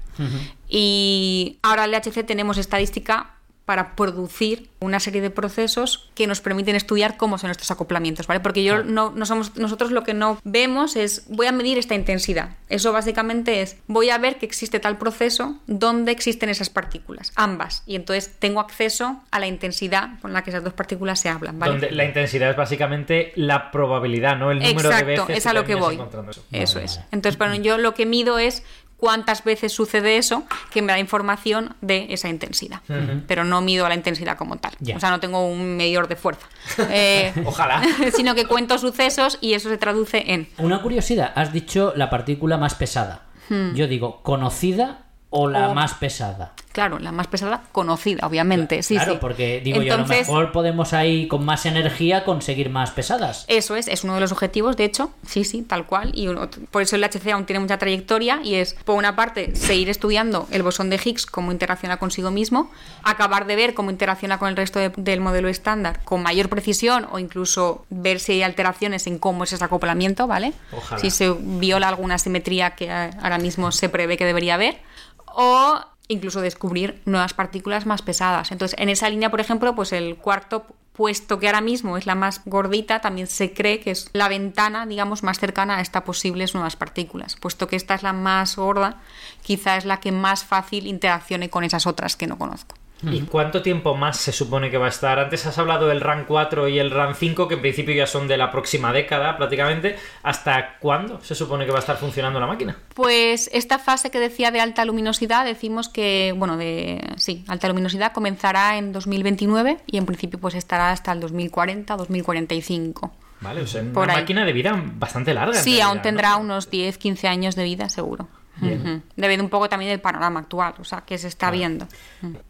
Y ahora en el LHC tenemos estadística para producir una serie de procesos que nos permiten estudiar cómo son estos acoplamientos, ¿vale? Porque yo no, no somos, nosotros lo que no vemos es voy a medir esta intensidad. Eso básicamente es voy a ver que existe tal proceso donde existen esas partículas, ambas, y entonces tengo acceso a la intensidad con la que esas dos partículas se hablan, ¿vale? Donde la intensidad es básicamente la probabilidad, ¿no? El número de Exacto, veces es a lo que terminas voy. eso. Eso Vale, es. vale. Entonces, bueno, yo lo que mido es cuántas veces sucede eso que me da información de esa intensidad. Pero no mido la intensidad como tal. O sea, no tengo un medidor de fuerza. Eh, Ojalá. sino que cuento sucesos y eso se traduce en Una curiosidad, has dicho la partícula más pesada. Yo digo, ¿conocida o la. O- más pesada? Claro, la más pesada conocida, obviamente. Sí, claro, sí. porque digo yo, a lo mejor podemos ahí con más energía conseguir más pesadas. Eso es, es uno de los objetivos, de hecho, sí, sí, tal cual. Y uno- por eso el HC aún tiene mucha trayectoria y es, por una parte, seguir estudiando el bosón de Higgs, cómo interacciona consigo mismo, acabar de ver cómo interacciona con el resto de- del modelo estándar con mayor precisión o incluso ver si hay alteraciones en cómo es ese acoplamiento, ¿vale? Ojalá. Si se viola alguna simetría que ahora mismo se prevé que debería haber. O incluso descubrir nuevas partículas más pesadas. Entonces, en esa línea, por ejemplo, pues el cuarto puesto que ahora mismo es la más gordita, también se cree que es la ventana, digamos, más cercana a estas posibles nuevas partículas. Puesto que esta es la más gorda, quizá es la que más fácil interaccione con esas otras que no conozco. ¿Y cuánto tiempo más se supone que va a estar? Antes has hablado del RAN 4 y el RAN 5, que en principio ya son de la próxima década prácticamente. ¿Hasta cuándo se supone que va a estar funcionando la máquina? Pues esta fase que decía de alta luminosidad, decimos que, bueno, de sí, alta luminosidad comenzará en 2029 y en principio pues estará hasta el 2040, 2045. Vale, o sea, Por una ahí. máquina de vida bastante larga. Sí, realidad, aún ¿no? tendrá unos 10, 15 años de vida, seguro. Ujú. Depende un poco también del panorama actual, o sea, que se está viendo.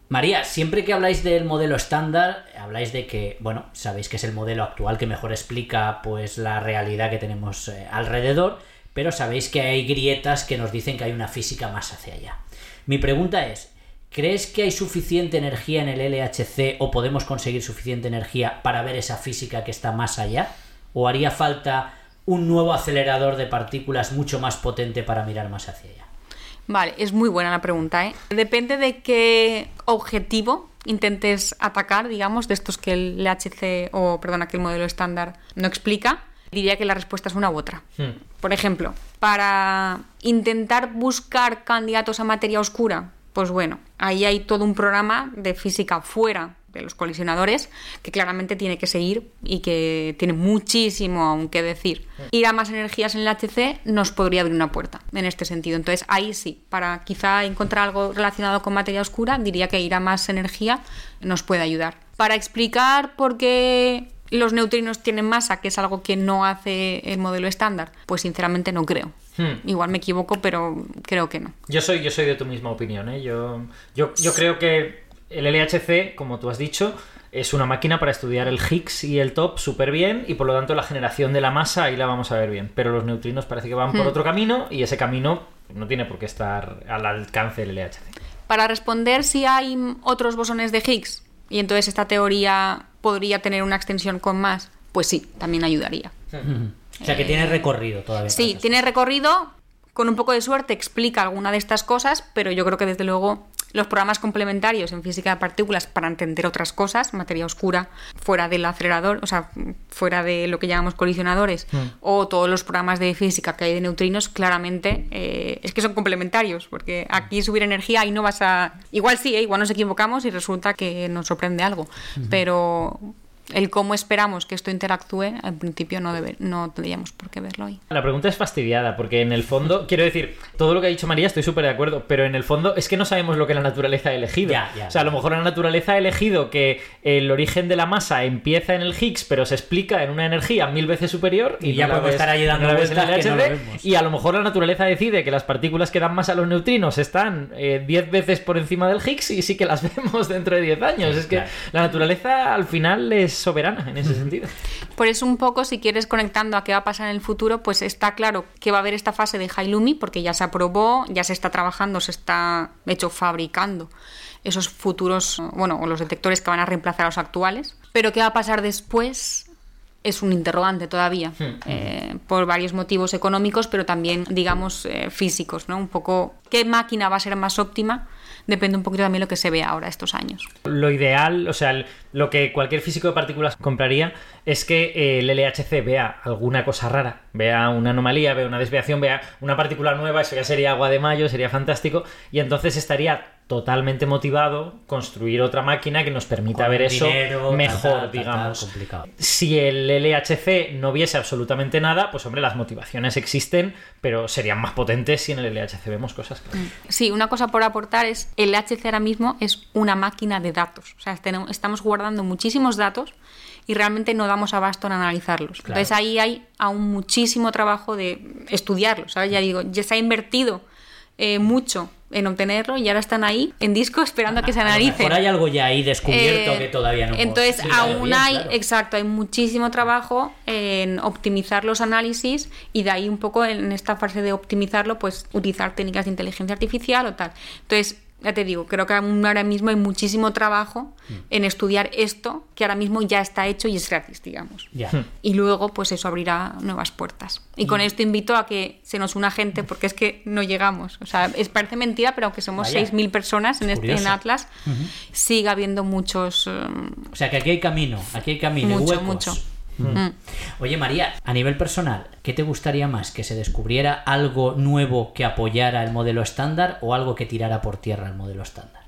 María, siempre que habláis del modelo estándar, habláis de que, bueno, sabéis que es el modelo actual que mejor explica pues la realidad que tenemos eh, alrededor, pero sabéis que hay grietas que nos dicen que hay una física más hacia allá. Mi pregunta es, ¿crees que hay suficiente energía en el LHC o podemos conseguir suficiente energía para ver esa física que está más allá? ¿O haría falta un nuevo acelerador de partículas mucho más potente para mirar más hacia allá? Vale, es muy buena la pregunta, ¿eh? Depende de qué objetivo intentes atacar, digamos, de estos que el LHC o, perdona, que el modelo estándar no explica, diría que la respuesta es una u otra. Hmm. Por ejemplo, para intentar buscar candidatos a materia oscura, pues bueno, ahí hay todo un programa de física fuera de los colisionadores que claramente tiene que seguir y que tiene muchísimo aún que decir. Ir a más energías en el HC nos podría abrir una puerta en este sentido. Entonces ahí sí, para quizá encontrar algo relacionado con materia oscura, diría que ir a más energía nos puede ayudar. Para explicar por qué los neutrinos tienen masa, que es algo que no hace el modelo estándar, pues sinceramente no creo. Hmm. Igual me equivoco, pero creo que no. Yo soy, yo soy de tu misma opinión, ¿eh? Yo, yo, yo creo que el LHC, como tú has dicho, es una máquina para estudiar el Higgs y el top súper bien y por lo tanto la generación de la masa ahí la vamos a ver bien. Pero los neutrinos parece que van por otro camino y ese camino no tiene por qué estar al alcance del LHC. Para responder si hay otros bosones de Higgs y entonces esta teoría podría tener una extensión con más, pues sí, también ayudaría. O sea que tiene recorrido todavía. Sí, tiene recorrido, con un poco de suerte explica alguna de estas cosas, pero yo creo que desde luego los programas complementarios en física de partículas para entender otras cosas, materia oscura, fuera del acelerador, o sea, fuera de lo que llamamos colisionadores, o todos los programas de física que hay de neutrinos, claramente eh, es que son complementarios, porque aquí subir energía y no vas a... Igual sí, ¿eh? igual nos equivocamos y resulta que nos sorprende algo, pero el cómo esperamos que esto interactúe, en principio no, debe, no tendríamos por qué verlo ahí. La pregunta es fastidiada, porque en el fondo, quiero decir, todo lo que ha dicho María estoy súper de acuerdo, pero en el fondo es que no sabemos lo que la naturaleza ha elegido. Ya, ya. o sea, a lo mejor la naturaleza ha elegido que el origen de la masa empieza en el Higgs, pero se explica en una energía mil veces superior. Y no ya la podemos ves- estar ahí dando no vueltas que no lo vemos. Y a lo mejor la naturaleza decide que las partículas que dan masa a los neutrinos están eh, 10 veces por encima del Higgs y sí que las vemos dentro de 10 años. Es que Claro. la naturaleza al final es soberana en ese sentido. Por eso un poco, si quieres conectando a qué va a pasar en el futuro, pues está claro que va a haber esta fase de Hailumi, porque ya se aprobó, ya se está trabajando, se está, de hecho, fabricando esos futuros, bueno, o los detectores que van a reemplazar a los actuales. Pero qué va a pasar después es un interrogante todavía, eh, por varios motivos económicos, pero también, digamos, eh, físicos, ¿no? Un poco, ¿qué máquina va a ser más óptima? Depende un poquito también lo que se ve ahora estos años. Lo ideal, o sea, lo que cualquier físico de partículas compraría es que eh, el LHC vea alguna cosa rara, vea una anomalía, vea una desviación, vea una partícula nueva, eso ya sería agua de mayo, sería fantástico, y entonces estaría totalmente motivado construir otra máquina que nos permita Con ver eso dinero, mejor, digamos. complicado. Si el LHC no viese absolutamente nada, pues hombre, las motivaciones existen, pero serían más potentes si en el LHC vemos cosas. Sí, una cosa por aportar es el HC ahora mismo es una máquina de datos. O sea, tenemos- estamos guardando muchísimos datos y realmente no damos abasto en analizarlos. Claro. Entonces ahí hay aún muchísimo trabajo de estudiarlos. ¿sabes? Ya digo, ya se ha invertido eh, mucho en obtenerlo y ahora están ahí en disco esperando a que se analicen. mejor hay algo ya ahí descubierto Eh, que todavía no hemos Entonces, estudiado aún bien, hay, claro. exacto, hay muchísimo trabajo en optimizar los análisis y de ahí un poco en esta fase de optimizarlo, pues utilizar técnicas de inteligencia artificial o tal. Entonces, ya te digo, creo que ahora mismo hay muchísimo trabajo Mm. en estudiar esto que ahora mismo ya está hecho y es gratis, digamos. Ya. Y luego, pues eso abrirá nuevas puertas. Y con esto invito a que se nos una gente, porque es que no llegamos. O sea, es, parece mentira, pero aunque somos Vaya. 6.000 personas en, este, en. Atlas, sigue habiendo muchos... em, O sea que aquí hay camino, aquí hay camino, y Mucho, huecos. mucho. Mm. Oye María, a nivel personal, ¿qué te gustaría más? ¿Que se descubriera algo nuevo que apoyara el modelo estándar o algo que tirara por tierra el modelo estándar?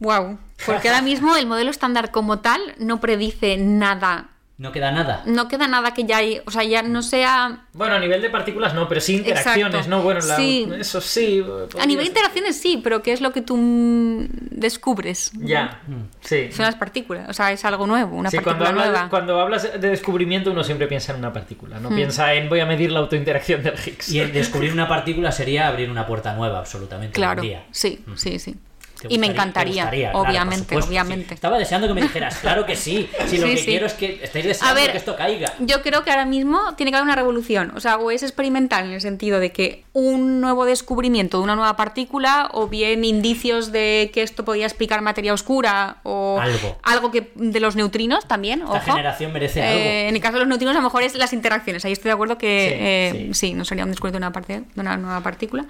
Wow, porque ahora mismo el modelo estándar como tal no predice nada No queda nada. No queda nada que ya hay, o sea, ya no sea... Bueno, a nivel de partículas no, pero sí interacciones, Exacto. ¿no? Bueno, la- Sí. eso sí. A nivel de interacciones sí, pero ¿qué es lo que tú mm, descubres? Ya, sí. Son las partículas, o sea, es algo nuevo, una Sí, cuando partícula hablas, nueva. cuando hablas de descubrimiento uno siempre piensa en una partícula, no piensa en voy a medir la autointeracción del Higgs. Y el descubrir una partícula sería abrir una puerta nueva, absolutamente. Claro, día. sí, sí, sí. ¿Te Y me encantaría, gustaría? Obviamente, obviamente. sí. Estaba deseando que me dijeras, claro que sí. Si lo Sí, que sí. quiero es que estáis deseando ver, que esto caiga. Yo creo que ahora mismo tiene que haber una revolución. O sea, o es experimental en el sentido de que un nuevo descubrimiento de una nueva partícula, o bien indicios de que esto podía explicar materia oscura, o Algo. que de los neutrinos también. Esta ojo. generación merece Eh, algo. En el caso de los neutrinos, a lo mejor es las interacciones. Ahí estoy de acuerdo que Sí, eh, sí. sí, no sería un descubrimiento de una, parte, de una nueva partícula.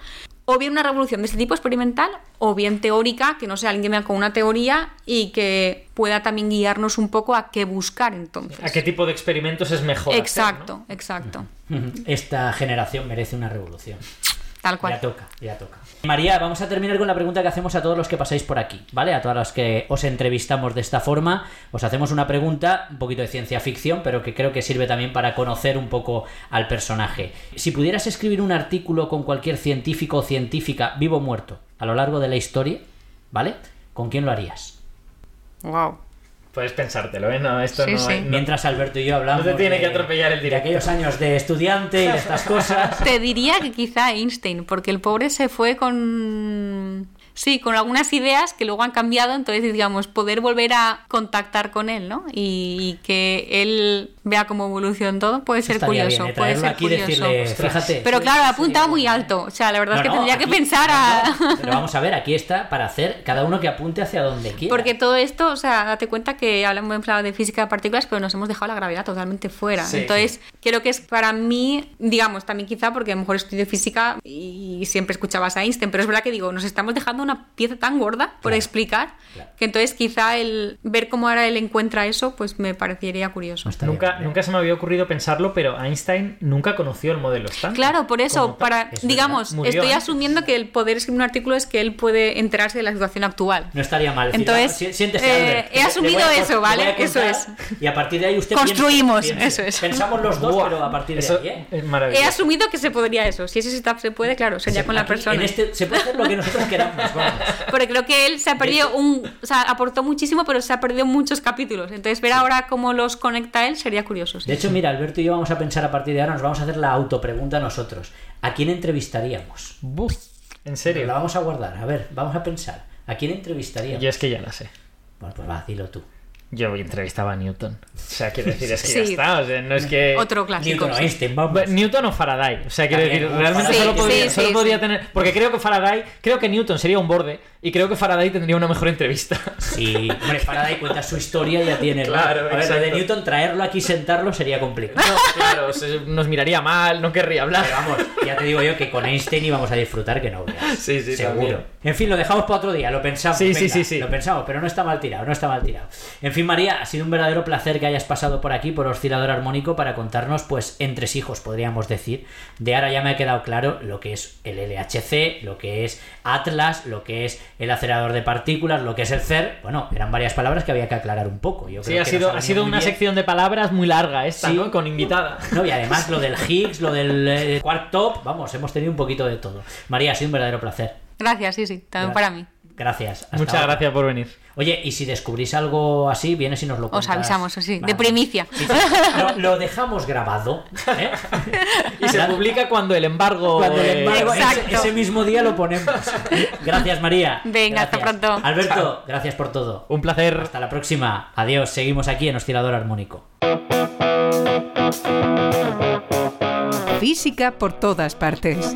O bien una revolución de este tipo experimental, o bien teórica, que no sea alguien que venga con una teoría y que pueda también guiarnos un poco a qué buscar entonces. ¿A qué tipo de experimentos es mejor? hacer, Exacto, ¿no? exacto. Esta generación merece una revolución. Tal cual. Ya toca, ya toca. María, vamos a terminar con la pregunta que hacemos a todos los que pasáis por aquí, ¿vale? A todos los que os entrevistamos de esta forma, os hacemos una pregunta, un poquito de ciencia ficción, pero que creo que sirve también para conocer un poco al personaje. Si pudieras escribir un artículo con cualquier científico o científica, vivo o muerto, a lo largo de la historia, ¿vale? ¿Con quién lo harías? Wow. Puedes pensártelo, ¿eh? No, esto Sí, no, sí. no- Mientras Alberto y yo hablamos No te tiene de- que atropellar el de directo. aquellos años de estudiante y de estas cosas. Te diría que quizá Einstein, porque el pobre se fue con. Sí, con algunas ideas que luego han cambiado, entonces digamos, poder volver a contactar con él, ¿no? Y, y que él vea cómo evoluciona todo puede ser curioso, bien, ¿eh? puede ser aquí curioso. decirle, fíjate. Pero claro, ha apuntado muy alto, o sea, la verdad No, es que no, tendría que pensar a... no, pero vamos a ver, aquí está para hacer cada uno que apunte hacia donde quiera. Porque todo esto, o sea, date cuenta que hablamos en plan de física de partículas, pero nos hemos dejado la gravedad totalmente fuera. Sí. Entonces, creo que es para mí, digamos, también quizá porque a lo mejor estudio física y siempre escuchabas a Einstein, pero es verdad que digo, nos estamos dejando una pieza tan gorda por Claro, explicar, claro. que entonces quizá el ver cómo ahora él encuentra eso, pues me parecería curioso. No estaría Nunca, ¿eh? nunca se me había ocurrido pensarlo, pero Einstein nunca conoció el modelo estándar. Claro, por eso, para, es digamos. Murió estoy antes. asumiendo que el poder escribir un artículo es que él puede enterarse de la situación actual. No estaría mal. decir, Entonces, "Vamos, si- siéntese, eh, he asumido a- eso, ¿vale? Eso contar, Y a partir de ahí usted Construimos, piense. eso es. Pensamos los dos, Buah, pero a partir de eso ahí, ¿eh? es He maravilloso. asumido que se podría eso. Si ese setup se puede, claro, sería con la persona. En este, se puede hacer lo que nosotros queramos. Porque creo que él se ha perdido un. O sea, aportó muchísimo, pero se ha perdido muchos capítulos. Entonces, ver ahora cómo los conecta él sería curioso. sí. De hecho, mira, Alberto y yo vamos a pensar a partir de ahora, nos vamos a hacer la autopregunta nosotros. ¿A quién entrevistaríamos? Buf, en La serio. vamos a guardar. A ver, vamos a pensar. ¿A quién entrevistaríamos? Yo es que ya la sé. Bueno, pues va, dilo tú. Yo entrevistaba a Newton. O sea, quiero decir, es que Sí. ya está. O sea, no es que. Otro clásico. Newton o sí. Einstein, vamos. Bueno, Newton o Faraday. O sea, quiero También, decir, realmente Faraday. solo, podría, sí, solo podría sí. tener. Porque creo que Faraday, creo que Newton sería un borde y creo que Faraday tendría una mejor entrevista. Sí, hombre, Faraday cuenta su historia y ya tiene. ¿no? Claro, a ver, lo de. Newton, traerlo aquí y sentarlo sería complicado. No, claro, se- nos miraría mal, no querría hablar. Pero vamos, ya te digo yo que con Einstein íbamos a disfrutar que no veas. Sí, sí, seguro. también. En fin, lo dejamos para otro día, lo pensamos. Sí, sí, sí, sí. Lo pensamos, pero no está mal tirado, no está mal tirado. En fin, María, ha sido un verdadero placer que hayas pasado por aquí, por Oscilador Armónico, para contarnos, pues, entresijos, podríamos decir. De ahora ya me ha quedado claro lo que es el LHC, lo que es Atlas, lo que es el acelerador de partículas, lo que es el CER. Bueno, eran varias palabras que había que aclarar un poco. Yo Sí, creo ha que sido, ha sido una bien. sección de palabras muy larga esta, Sí. ¿no? Con invitada. No, y además lo del Higgs, lo del eh, Quark Top, vamos, hemos tenido un poquito de todo. María, ha sido un verdadero placer. Gracias, sí, sí, también para mí. Gracias. hasta Muchas ahora. gracias por venir. Oye, y si descubrís algo así, vienes y nos lo Os cuentas. avisamos, sí, de primicia. Sí, sí. Lo, lo dejamos grabado. ¿eh? Y se publica cuando el embargo. Cuando el eh, embargo, ese, Exacto. ese mismo día lo ponemos. Gracias, María. Venga, hasta pronto. Alberto, gracias por todo. Un placer. Hasta la próxima. Adiós. Seguimos aquí en Oscilador Armónico. Física por todas partes.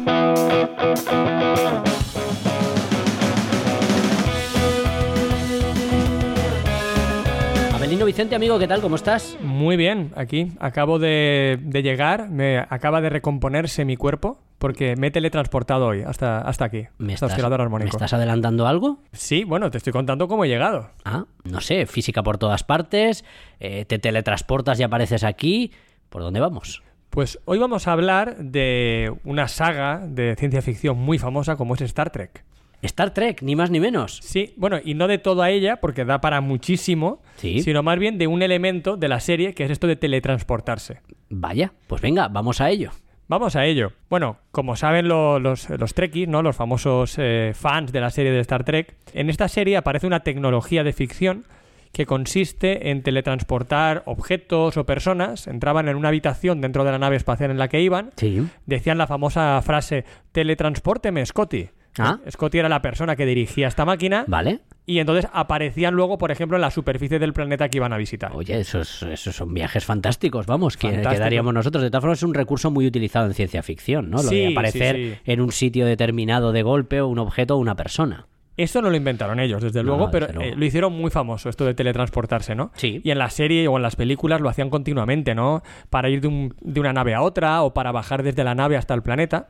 Vicente, amigo, ¿qué tal? ¿Cómo estás? Muy bien, aquí. Acabo de, de llegar, me acaba de recomponerse mi cuerpo porque me he teletransportado hoy hasta, hasta aquí, ¿Me hasta estás, oscilador ¿Me armónico. estás adelantando algo? Sí, bueno, te estoy contando cómo he llegado. Ah, no sé, física por todas partes, eh, te teletransportas y apareces aquí. ¿Por dónde vamos? Pues hoy vamos a hablar de una saga de ciencia ficción muy famosa como es Star Trek. Star Trek, ni más ni menos. Sí, bueno, y no de toda ella, porque da para muchísimo, Sí. sino más bien de un elemento de la serie que es esto de teletransportarse. Vaya, pues venga, vamos a ello. Vamos a ello. Bueno, como saben lo- los, los Trekkies, ¿no? los famosos eh, fans de la serie de Star Trek, en esta serie aparece una tecnología de ficción que consiste en teletransportar objetos o personas. Entraban en una habitación dentro de la nave espacial en la que iban, Sí. decían la famosa frase, teletranspórteme, Scotty. Ah. Scotty era la persona que dirigía esta máquina Vale. y entonces aparecían luego, por ejemplo, en la superficie del planeta que iban a visitar. Oye, esos, esos son viajes fantásticos, vamos, que Fantástico. quedaríamos nosotros. De todas formas, es un recurso muy utilizado en ciencia ficción, ¿no? Lo Sí, de sí, aparecer sí. en un sitio determinado de golpe o un objeto o una persona. Esto no lo inventaron ellos, desde No, luego, desde pero luego. eh, lo hicieron muy famoso, esto de teletransportarse, ¿no? Sí. Y en la serie o en las películas lo hacían continuamente, ¿no? Para ir de, un- de una nave a otra o para bajar desde la nave hasta el planeta.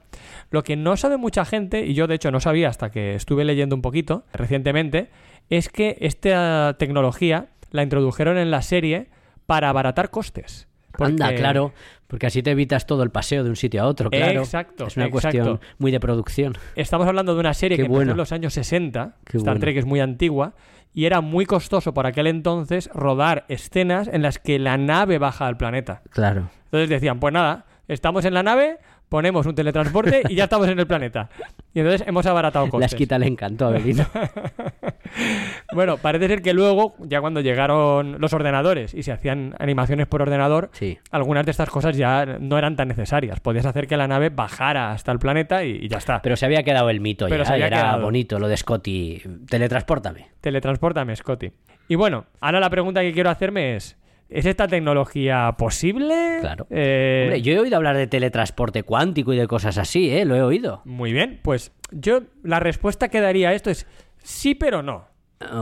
Lo que no sabe mucha gente, y yo de hecho no sabía hasta que estuve leyendo un poquito recientemente, es que esta tecnología la introdujeron en la serie para abaratar costes. Anda, claro, porque así te evitas todo el paseo de un sitio a otro, claro. Exacto, Es una exacto. cuestión muy de producción. Estamos hablando de una serie Qué que empezó bueno. en los años 60. Qué Star bueno. Trek es muy antigua. Y era muy costoso por aquel entonces rodar escenas en las que la nave baja al planeta. Claro. Entonces decían, pues nada, estamos en la nave, ponemos un teletransporte y ya estamos en el planeta. Y entonces hemos abaratado La costes. esquita le encantó a Belino. Bueno, parece ser que luego, ya cuando llegaron los ordenadores y se hacían animaciones por ordenador, Sí. algunas de estas cosas ya no eran tan necesarias. Podías hacer que la nave bajara hasta el planeta y, y ya está. Pero se había quedado el mito Pero ya, se había era quedado. bonito lo de Scotty. Teletranspórtame. Teletransportame, Scotty. Y bueno, ahora la pregunta que quiero hacerme es: ¿es esta tecnología posible? Claro. Eh, Hombre, yo he oído hablar de teletransporte cuántico y de cosas así, ¿eh? Lo he oído. Muy bien, pues yo la respuesta que daría a esto es sí, pero no.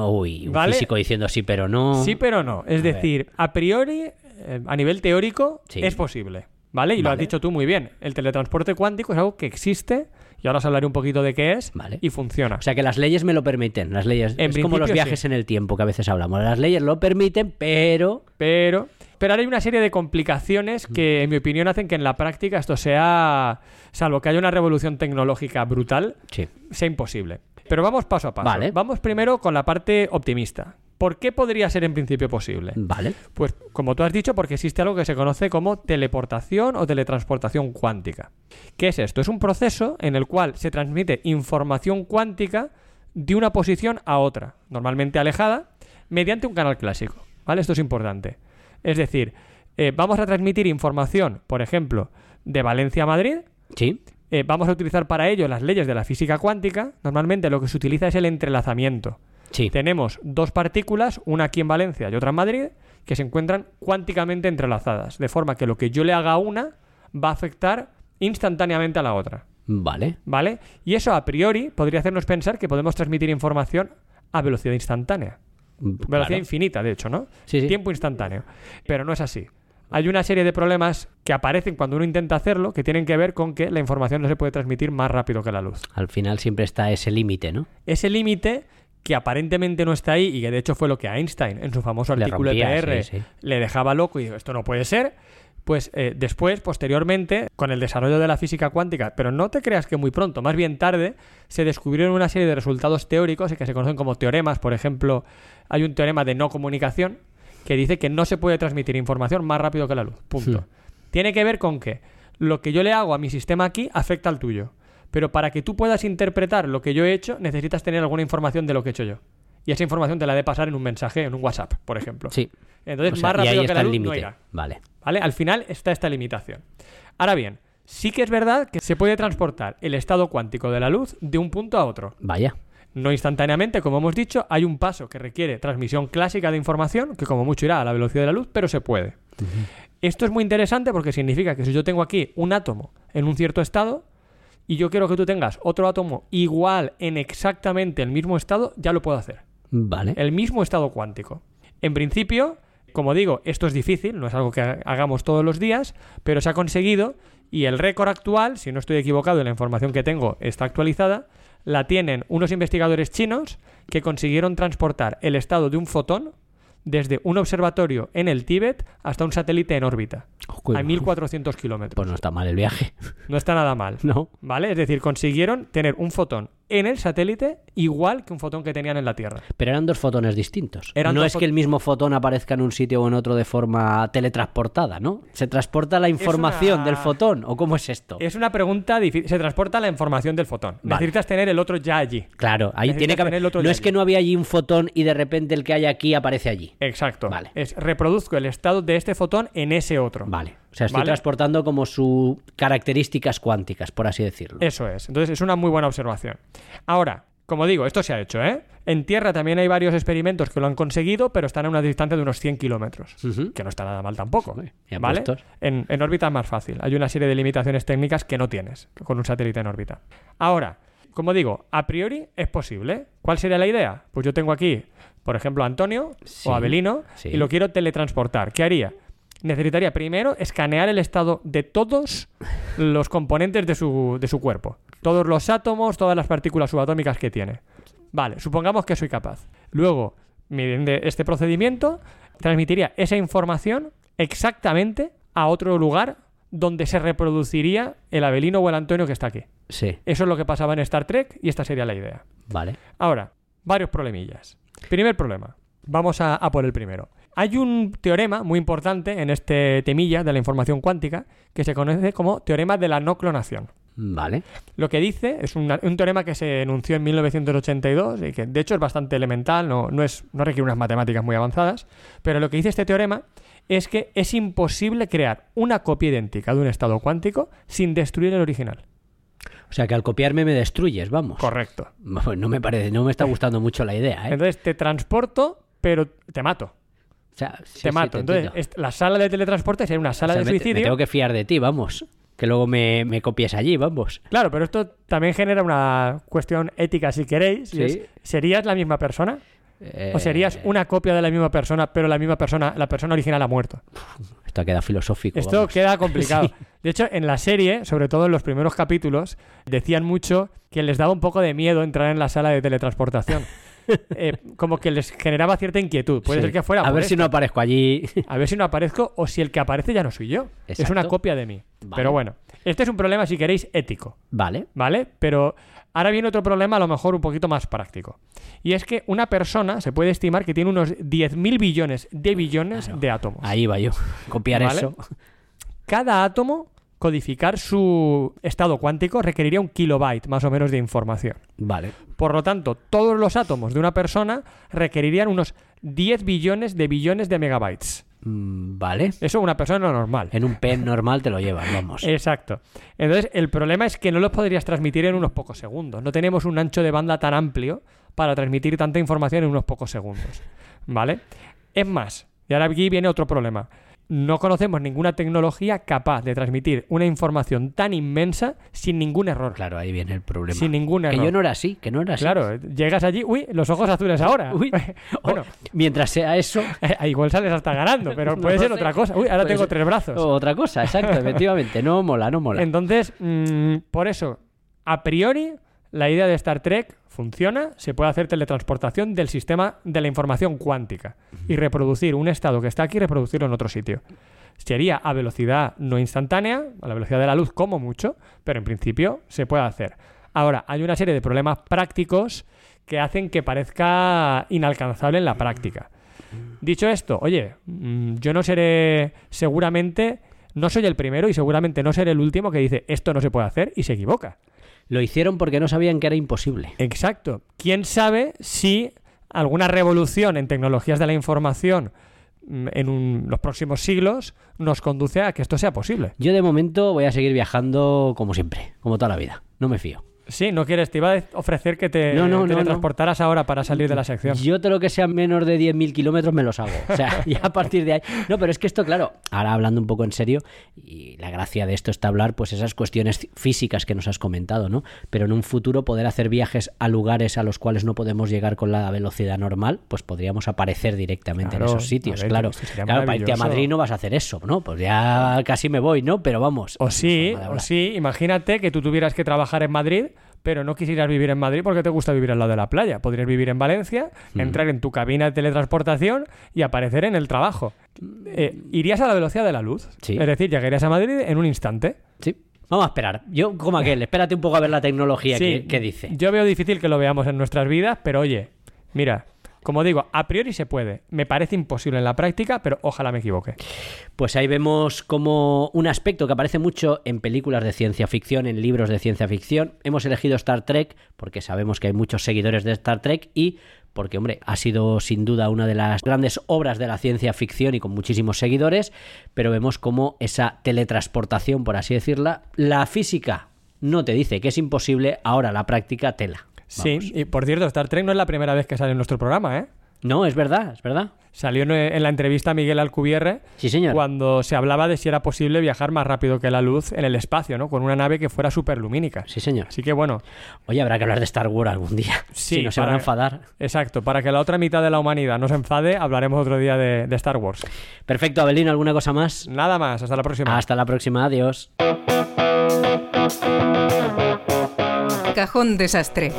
Uy, un ¿Vale? físico diciendo sí, pero no. Sí, pero no. Es A ver. decir, a priori, eh, a nivel teórico, Sí. es posible. ¿Vale? Y lo has dicho tú muy bien. El teletransporte cuántico es algo que existe, y ahora os hablaré un poquito de qué es, Vale. y funciona. O sea que las leyes me lo permiten. Las leyes. En es como los viajes sí. en el tiempo que a veces hablamos. Las leyes lo permiten, pero. Pero, pero ahora hay una serie de complicaciones que, en mi opinión, hacen que en la práctica esto sea, salvo que haya una revolución tecnológica brutal, Sí. sea imposible. Pero vamos paso a paso. Vale. Vamos primero con la parte optimista. ¿Por qué podría ser en principio posible? Vale. Pues, como tú has dicho, porque existe algo que se conoce como teleportación o teletransportación cuántica. ¿Qué es esto? Es un proceso en el cual se transmite información cuántica de una posición a otra, normalmente alejada, mediante un canal clásico. ¿Vale? Esto es importante. Es decir, eh, vamos a transmitir información, por ejemplo, de Valencia a Madrid. Sí. Eh, vamos a utilizar para ello las leyes de la física cuántica. Normalmente lo que se utiliza es el entrelazamiento. Sí. Tenemos dos partículas, una aquí en Valencia y otra en Madrid, que se encuentran cuánticamente entrelazadas, de forma que lo que yo le haga a una va a afectar instantáneamente a la otra, Vale. ¿vale? Y eso a priori podría hacernos pensar que podemos transmitir información a velocidad instantánea, velocidad Claro. infinita, de hecho, ¿no? Sí, sí. Tiempo instantáneo, pero no es así. Hay una serie de problemas que aparecen cuando uno intenta hacerlo que tienen que ver con que la información no se puede transmitir más rápido que la luz. Al final siempre está ese límite, ¿no? ese límite que aparentemente no está ahí y que de hecho fue lo que a Einstein en su famoso Le artículo rompía, EPR sí, sí. le dejaba loco y dijo, esto no puede ser. Pues eh, después, posteriormente, con el desarrollo de la física cuántica, pero no te creas que muy pronto, más bien tarde, se descubrieron una serie de resultados teóricos que se conocen como teoremas. Por ejemplo, hay un teorema de no comunicación que dice que no se puede transmitir información más rápido que la luz. Punto. Tiene que ver con que lo que yo le hago a mi sistema aquí afecta al tuyo. Pero para que tú puedas interpretar lo que yo he hecho, necesitas tener alguna información de lo que he hecho yo. Y esa información te la de pasar en un mensaje, en un WhatsApp, por ejemplo. Sí. Entonces, O sea, más rápido que la luz no irá. Vale. ¿Vale? Al final está esta limitación. Ahora bien, sí que es verdad que se puede transportar el estado cuántico de la luz de un punto a otro. Vaya. No instantáneamente, como hemos dicho, hay un paso que requiere transmisión clásica de información, que como mucho irá a la velocidad de la luz, pero se puede. Esto es muy interesante porque significa que si yo tengo aquí un átomo en un cierto estado y yo quiero que tú tengas otro átomo igual en exactamente el mismo estado, ya lo puedo hacer. Vale. El mismo estado cuántico. En principio, como digo, esto es difícil, no es algo que ha- hagamos todos los días, pero se ha conseguido y el récord actual, si no estoy equivocado y la información que tengo está actualizada, la tienen unos investigadores chinos que consiguieron transportar el estado de un fotón desde un observatorio en el Tíbet hasta un satélite en órbita, Uy, a 1400 kilómetros. Pues no está mal el viaje. No está nada mal. No. ¿Vale? Es decir, consiguieron tener un fotón en el satélite igual que un fotón que tenían en la Tierra. Pero eran dos fotones distintos. Eran no es que el mismo fotón aparezca en un sitio o en otro de forma teletransportada, ¿no? ¿Se transporta la información una- del fotón o cómo es esto? Es una pregunta difícil. Se transporta la información del fotón. Vale. Necesitas tener el otro ya allí. Claro, ahí Necesitas tiene que haber... No es que no había allí un fotón y de repente el que hay aquí aparece allí. Exacto. Vale. Es reproduzco el estado de este fotón en ese otro. Vale. O sea, estoy Vale. transportando como sus características cuánticas, por así decirlo. Eso es. Entonces es una muy buena observación. Ahora, como digo, esto se ha hecho, ¿eh? En Tierra también hay varios experimentos que lo han conseguido, pero están a una distancia de unos 100 kilómetros. Que no está nada mal tampoco. ¿Vale? En, en órbita es más fácil. Hay una serie de limitaciones técnicas que no tienes con un satélite en órbita. Ahora, como digo, a priori es posible. ¿Cuál sería la idea? Pues yo tengo aquí, por ejemplo, a Antonio Sí, o a Abelino sí. y lo quiero teletransportar. ¿Qué haría? Necesitaría primero escanear el estado de todos los componentes de su, de su cuerpo. Todos los átomos, todas las partículas subatómicas que tiene. Vale, supongamos que soy capaz. Luego, mediante este procedimiento, transmitiría esa información exactamente a otro lugar donde se reproduciría el Abelino o el Antonio que está aquí. Sí, Eso es lo que pasaba en Star Trek y esta sería la idea. vale. Ahora, varios problemillas. Primer problema. Vamos a, a por el primero. Hay un teorema muy importante en este temilla de la información cuántica que se conoce como teorema de la no clonación. Vale. Lo que dice es una- un teorema que se enunció en 1982 y que de hecho es bastante elemental, no, no, es, no requiere unas matemáticas muy avanzadas, pero lo que dice este teorema es que es imposible crear una copia idéntica de un estado cuántico sin destruir el original. O sea que al copiarme me destruyes, vamos. Correcto. No me parece, no me está gustando mucho la idea, ¿eh? Entonces te transporto, pero te mato. O sea, sí, te sí, mato. te Entonces, entiendo. la sala de teletransporte sería una sala O sea, de me- suicidio. Me tengo que fiar de ti, vamos. Que luego me, me copies allí, vamos. Claro, pero esto también genera una cuestión ética, si queréis. y Sí. es, ¿Serías la misma persona? Eh, ¿O serías una copia de la misma persona, pero la misma persona, la persona original ha muerto? Esto queda filosófico. Esto vamos. queda complicado. Sí. De hecho, en la serie, sobre todo en los primeros capítulos, decían mucho que les daba un poco de miedo entrar en la sala de teletransportación. Eh, como que les generaba cierta inquietud. Puede Sí. ser que fuera A ver si no aparezco allí. A ver si no aparezco o si el que aparece ya no soy yo. Es una copia de mí. Vale. Pero bueno, este es un problema, si queréis, ético. vale. ¿Vale? Pero ahora viene otro problema, a lo mejor un poquito más práctico. Y es que una persona se puede estimar que tiene unos 10.000 billones de billones Claro. de átomos. Ahí va yo. Copiar Vale. eso. Cada átomo, codificar su estado cuántico, requeriría un kilobyte más o menos de información. Vale. Por lo tanto, todos los átomos de una persona requerirían unos 10 billones de billones de megabytes. Mm, Vale. Eso una persona normal. En un pen normal te lo llevas, vamos. Exacto. Entonces, el problema es que no los podrías transmitir en unos pocos segundos. No tenemos un ancho de banda tan amplio para transmitir tanta información en unos pocos segundos. ¿Vale? Es más, y ahora aquí viene otro problema. No conocemos ninguna tecnología capaz de transmitir una información tan inmensa sin ningún error. Claro, ahí viene el problema. Sin ningún Que error. yo no era así, que no era así. Claro, llegas allí, uy, los ojos azules ahora. Uy. bueno, Oh, mientras sea eso. eh, igual sales hasta ganando, pero puede ser sé. otra cosa. Uy, ahora Puede tengo ser tres brazos. Otra cosa, exacto, efectivamente. No mola, no mola. Entonces, mm, por eso, a priori, la idea de Star Trek funciona, se puede hacer teletransportación del sistema de la información cuántica y reproducir un estado que está aquí y reproducirlo en otro sitio. Sería a velocidad no instantánea, a la velocidad de la luz como mucho, pero en principio se puede hacer. Ahora, hay una serie de problemas prácticos que hacen que parezca inalcanzable en la práctica. Dicho esto, oye, mm, yo no seré seguramente, no soy el primero y seguramente no seré el último que dice esto no se puede hacer y se equivoca. Lo hicieron porque no sabían que era imposible. Exacto. ¿Quién sabe si alguna revolución en tecnologías de la información mm, en un- los próximos siglos nos conduce a que esto sea posible? Yo de momento voy a seguir viajando como siempre, como toda la vida. No me fío. Sí, no quieres, te iba a ofrecer que te No, no, no, teletransportaras ahora para salir de la sección. Yo todo lo que sean menos de 10.000 kilómetros me los hago. O sea, ya a partir de ahí. No, pero es que esto, claro, ahora hablando un poco en serio, y la gracia de esto está hablar, pues esas cuestiones físicas que nos has comentado, ¿no? Pero en un futuro poder hacer viajes a lugares a los cuales no podemos llegar con la velocidad normal, pues podríamos aparecer directamente Claro, en esos sitios, ver, claro. Claro, para irte a. Madrid no vas a hacer eso, ¿no? Pues ya casi me voy, ¿no? Pero vamos. O sí, o sí, imagínate que tú tuvieras que trabajar en Madrid, pero no quisieras vivir en Madrid porque te gusta vivir al lado de la playa. Podrías vivir en Valencia, entrar en tu cabina de teletransportación y aparecer en el trabajo. Eh, irías a la velocidad de la luz. Sí. Es decir, llegarías a Madrid en un instante. Sí. Vamos a esperar. Yo, como aquel, espérate un poco a ver la tecnología Sí, que, que dice. Yo veo difícil que lo veamos en nuestras vidas, pero oye, mira, como digo, a priori se puede. Me parece imposible en la práctica, pero ojalá me equivoque. Pues ahí vemos como un aspecto que aparece mucho en películas de ciencia ficción, en libros de ciencia ficción. Hemos elegido Star Trek porque sabemos que hay muchos seguidores de Star Trek y porque, hombre, ha sido sin duda una de las grandes obras de la ciencia ficción y con muchísimos seguidores, pero vemos como esa teletransportación, por así decirla, la física no te dice que es imposible, ahora la práctica tela. Sí, y por cierto, Star Trek no es la primera vez que sale en nuestro programa, ¿eh? No, es verdad, es verdad. Salió en, la entrevista a Miguel Alcubierre Sí, señor. cuando se hablaba de si era posible viajar más rápido que la luz en el espacio, ¿no? Con una nave que fuera superlumínica. Sí, señor. Así que bueno, Oye, habrá que hablar de Star Wars algún día. Sí, si no se van a enfadar. exacto, para que la otra mitad de la humanidad no se enfade, hablaremos otro día de, de Star Wars. Perfecto, Abelino, ¿alguna cosa más? Nada más, hasta la próxima. Hasta la próxima, adiós. Cajón desastre.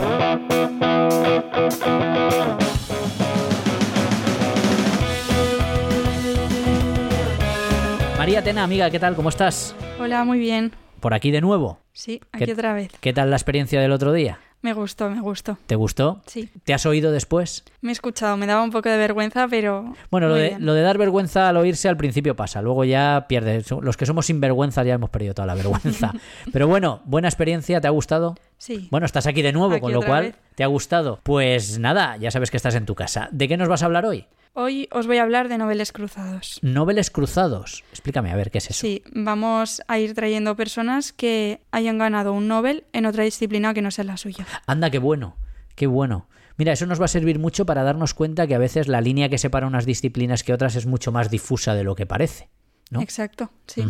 María Tena, amiga, ¿qué tal? ¿Cómo estás? Hola, muy bien. Por aquí de nuevo. Sí, aquí ¿Qué- otra vez. ¿Qué tal la experiencia del otro día? Me gustó, me gustó. ¿Te gustó? Sí, ¿Te has oído después? me he escuchado, me daba un poco de vergüenza, pero. Bueno, lo de, bien. lo de dar vergüenza al oírse al principio pasa, luego ya pierdes. Los que somos sinvergüenza ya hemos perdido toda la vergüenza. Pero bueno, buena experiencia, ¿te ha gustado? Sí. Bueno, estás aquí de nuevo, Aquí con lo cual vez. te ha gustado. Pues nada, ya sabes que estás en tu casa. ¿De qué nos vas a hablar hoy? Hoy os voy a hablar de noveles cruzados. Noveles cruzados. Explícame, a ver, ¿qué es eso? Sí, vamos a ir trayendo personas que hayan ganado un Nobel en otra disciplina que no sea la suya. Anda, qué bueno, qué bueno. Mira, eso nos va a servir mucho para darnos cuenta que a veces la línea que separa unas disciplinas que otras es mucho más difusa de lo que parece. ¿No? Exacto, sí.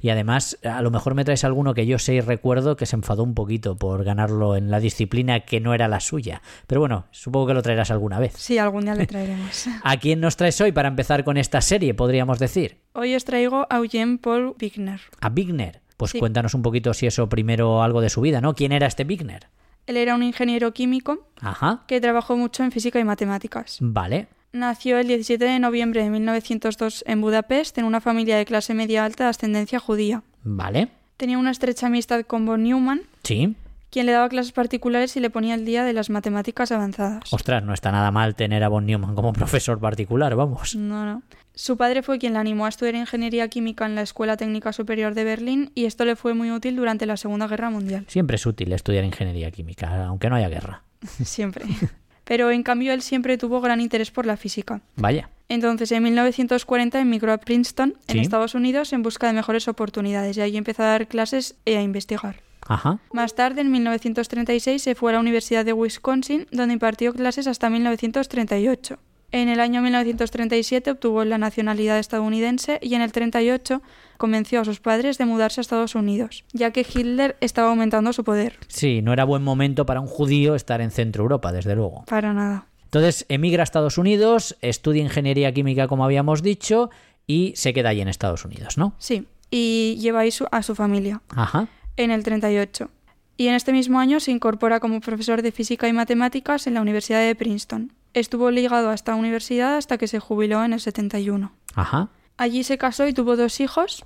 Y además, a lo mejor me traes alguno que yo sé y recuerdo que se enfadó un poquito por ganarlo en la disciplina que no era la suya. Pero bueno, supongo que lo traerás alguna vez. Sí, algún día le traeremos. ¿A quién nos traes hoy para empezar con esta serie, podríamos decir? Hoy os traigo a Eugene Paul Wigner. A Bigner. Pues Sí. cuéntanos un poquito si eso primero algo de su vida, ¿no? ¿Quién era este Bigner? Él era un ingeniero químico Ajá. que trabajó mucho en física y matemáticas. Vale. Nació el 17 de noviembre de 1902 en Budapest en una familia de clase media alta de ascendencia judía. Vale. Tenía una estrecha amistad con von Neumann, Sí. quien le daba clases particulares y le ponía el día de las matemáticas avanzadas. Ostras, no está nada mal tener a Von Neumann como profesor particular, vamos. No, no. Su padre fue quien le animó a estudiar ingeniería química en la Escuela Técnica Superior de Berlín y esto le fue muy útil durante la Segunda Guerra Mundial. Siempre es útil estudiar ingeniería química, aunque no haya guerra. Siempre. Pero en cambio él siempre tuvo gran interés por la física. Vaya. Entonces, en 1940 emigró a Princeton, en Sí. Estados Unidos, en busca de mejores oportunidades y ahí empezó a dar clases y a investigar. Ajá. Más tarde, en 1936, se fue a la Universidad de Wisconsin, donde impartió clases hasta 1938. En el año 1937 obtuvo la nacionalidad estadounidense y en el 38 convenció a sus padres de mudarse a Estados Unidos, ya que Hitler estaba aumentando su poder. Sí, no era buen momento para un judío estar en Centro Europa, desde luego. Para nada. Entonces emigra a Estados Unidos, estudia ingeniería química, como habíamos dicho, y se queda allí en Estados Unidos, ¿no? Sí, y lleva ahí su- a su familia. Ajá. en el 38. Y en este mismo año se incorpora como profesor de física y matemáticas en la Universidad de Princeton. Estuvo ligado a esta universidad hasta que se jubiló en el 71. Ajá. Allí se casó y tuvo dos hijos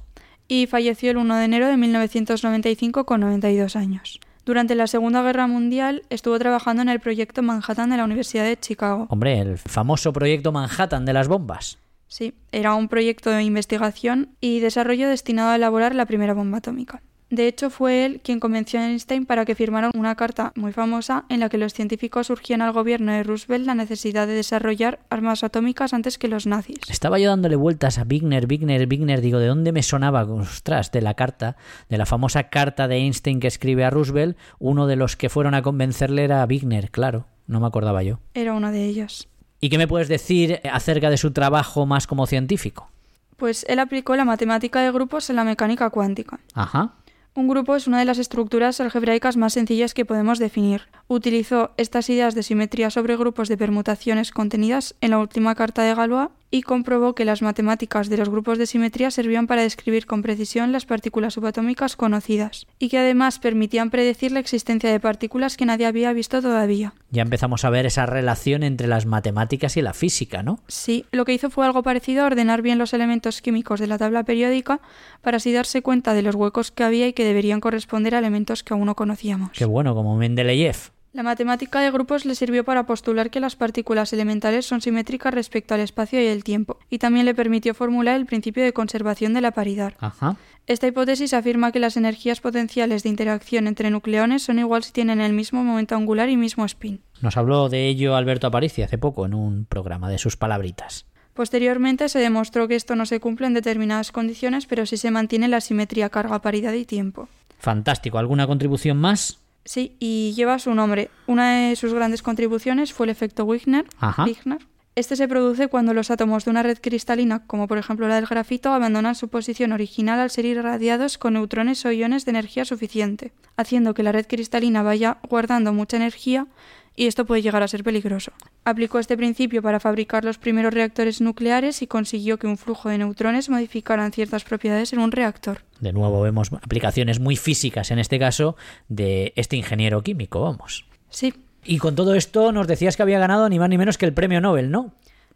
y falleció el 1 de enero de 1995 con 92 años. Durante la Segunda Guerra Mundial estuvo trabajando en el proyecto Manhattan de la Universidad de Chicago. Hombre, el famoso proyecto Manhattan de las bombas. Sí, era un proyecto de investigación y desarrollo destinado a elaborar la primera bomba atómica. De hecho, fue él quien convenció a Einstein para que firmara una carta muy famosa en la que los científicos urgían al gobierno de Roosevelt la necesidad de desarrollar armas atómicas antes que los nazis. Estaba yo dándole vueltas a Wigner, Wigner, Wigner. Digo, ¿de dónde me sonaba? Ostras, de la carta, de la famosa carta de Einstein que escribe a Roosevelt. Uno de los que fueron a convencerle era Wigner, claro. No me acordaba yo. Era uno de ellos. ¿Y qué me puedes decir acerca de su trabajo más como científico? Pues él aplicó la matemática de grupos en la mecánica cuántica. Ajá. Un grupo es una de las estructuras algebraicas más sencillas que podemos definir. Utilizó estas ideas de simetría sobre grupos de permutaciones contenidas en la última carta de Galois y comprobó que las matemáticas de los grupos de simetría servían para describir con precisión las partículas subatómicas conocidas, y que además permitían predecir la existencia de partículas que nadie había visto todavía. Ya empezamos a ver esa relación entre las matemáticas y la física, ¿no? Sí, lo que hizo fue algo parecido a ordenar bien los elementos químicos de la tabla periódica para así darse cuenta de los huecos que había y que deberían corresponder a elementos que aún no conocíamos. Qué bueno, como Mendeleev. La matemática de grupos le sirvió para postular que las partículas elementales son simétricas respecto al espacio y el tiempo, y también le permitió formular el principio de conservación de la paridad. Ajá. Esta hipótesis afirma que las energías potenciales de interacción entre nucleones son igual si tienen el mismo momento angular y mismo spin. Nos habló de ello Alberto Aparici hace poco en un programa de sus palabritas. Posteriormente se demostró que esto no se cumple en determinadas condiciones, pero sí se mantiene la simetría carga, paridad y tiempo. Fantástico. ¿Alguna contribución más? Sí, y lleva su nombre. Una de sus grandes contribuciones fue el efecto Wigner. Ajá. Wigner. Este se produce cuando los átomos de una red cristalina, como por ejemplo la del grafito, abandonan su posición original al ser irradiados con neutrones o iones de energía suficiente, haciendo que la red cristalina vaya guardando mucha energía y esto puede llegar a ser peligroso. Aplicó este principio para fabricar los primeros reactores nucleares y consiguió que un flujo de neutrones modificaran ciertas propiedades en un reactor. De nuevo vemos aplicaciones muy físicas en este caso de este ingeniero químico, vamos. Sí. Y con todo esto nos decías que había ganado ni más ni menos que el premio Nobel, ¿no?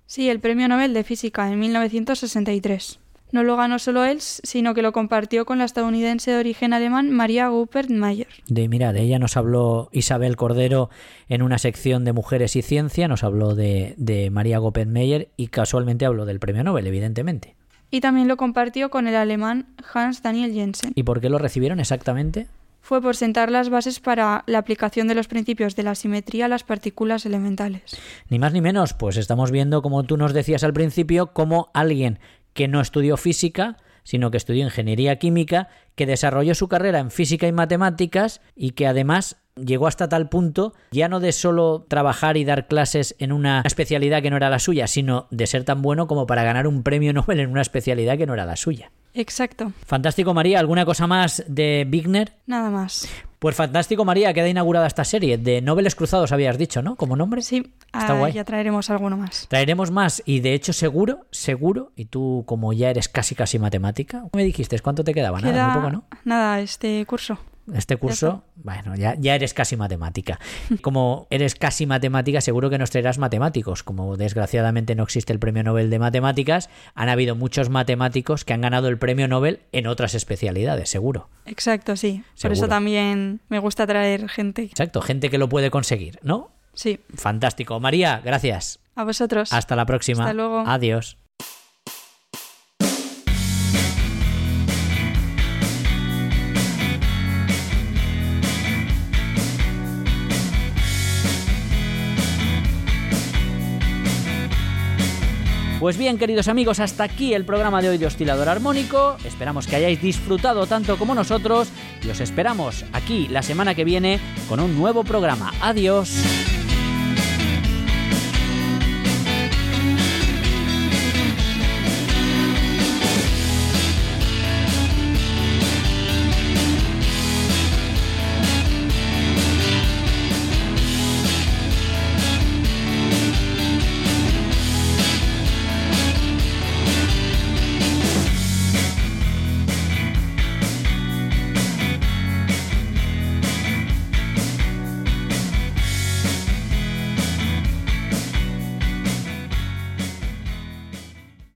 Sí, el premio Nobel de Física en 1963. No lo ganó solo él, sino que lo compartió con la estadounidense de origen alemán María Rupert Mayer. De mira, de ella nos habló Isabel Cordero en una sección de Mujeres y Ciencia, nos habló de, de María Rupert Mayer y casualmente habló del premio Nobel, evidentemente. Y también lo compartió con el alemán Hans Daniel Jensen. ¿Y por qué lo recibieron exactamente? Fue por sentar las bases para la aplicación de los principios de la simetría a las partículas elementales. Ni más ni menos, pues estamos viendo, como tú nos decías al principio, cómo alguien que no estudió física, sino que estudió ingeniería química, que desarrolló su carrera en física y matemáticas y que además llegó hasta tal punto ya no de solo trabajar y dar clases en una especialidad que no era la suya, sino de ser tan bueno como para ganar un premio Nobel en una especialidad que no era la suya. Exacto. Fantástico, María. ¿Alguna cosa más de Wigner? Nada más. Pues fantástico, María. Queda inaugurada esta serie. De Nobeles Cruzados habías dicho, ¿no? Como nombre. Sí, Está ah, guay. ya traeremos alguno más. Traeremos más y de hecho seguro, seguro, y tú como ya eres casi casi matemática, me dijiste cuánto te quedaba, nada, muy poco, ¿no? nada este curso. Este curso, bueno, ya, ya eres casi matemática. Como eres casi matemática, seguro que nos traerás matemáticos. Como desgraciadamente no existe el premio Nobel de matemáticas, han habido muchos matemáticos que han ganado el premio Nobel en otras especialidades, seguro. Exacto, sí. Por eso también me gusta traer gente. Exacto, gente que lo puede conseguir, ¿no? Sí. Fantástico. María, gracias. A vosotros. Hasta la próxima. Hasta luego. Adiós. Pues bien, queridos amigos, hasta aquí el programa de hoy de Oscilador Armónico. Esperamos que hayáis disfrutado tanto como nosotros y os esperamos aquí la semana que viene con un nuevo programa. Adiós.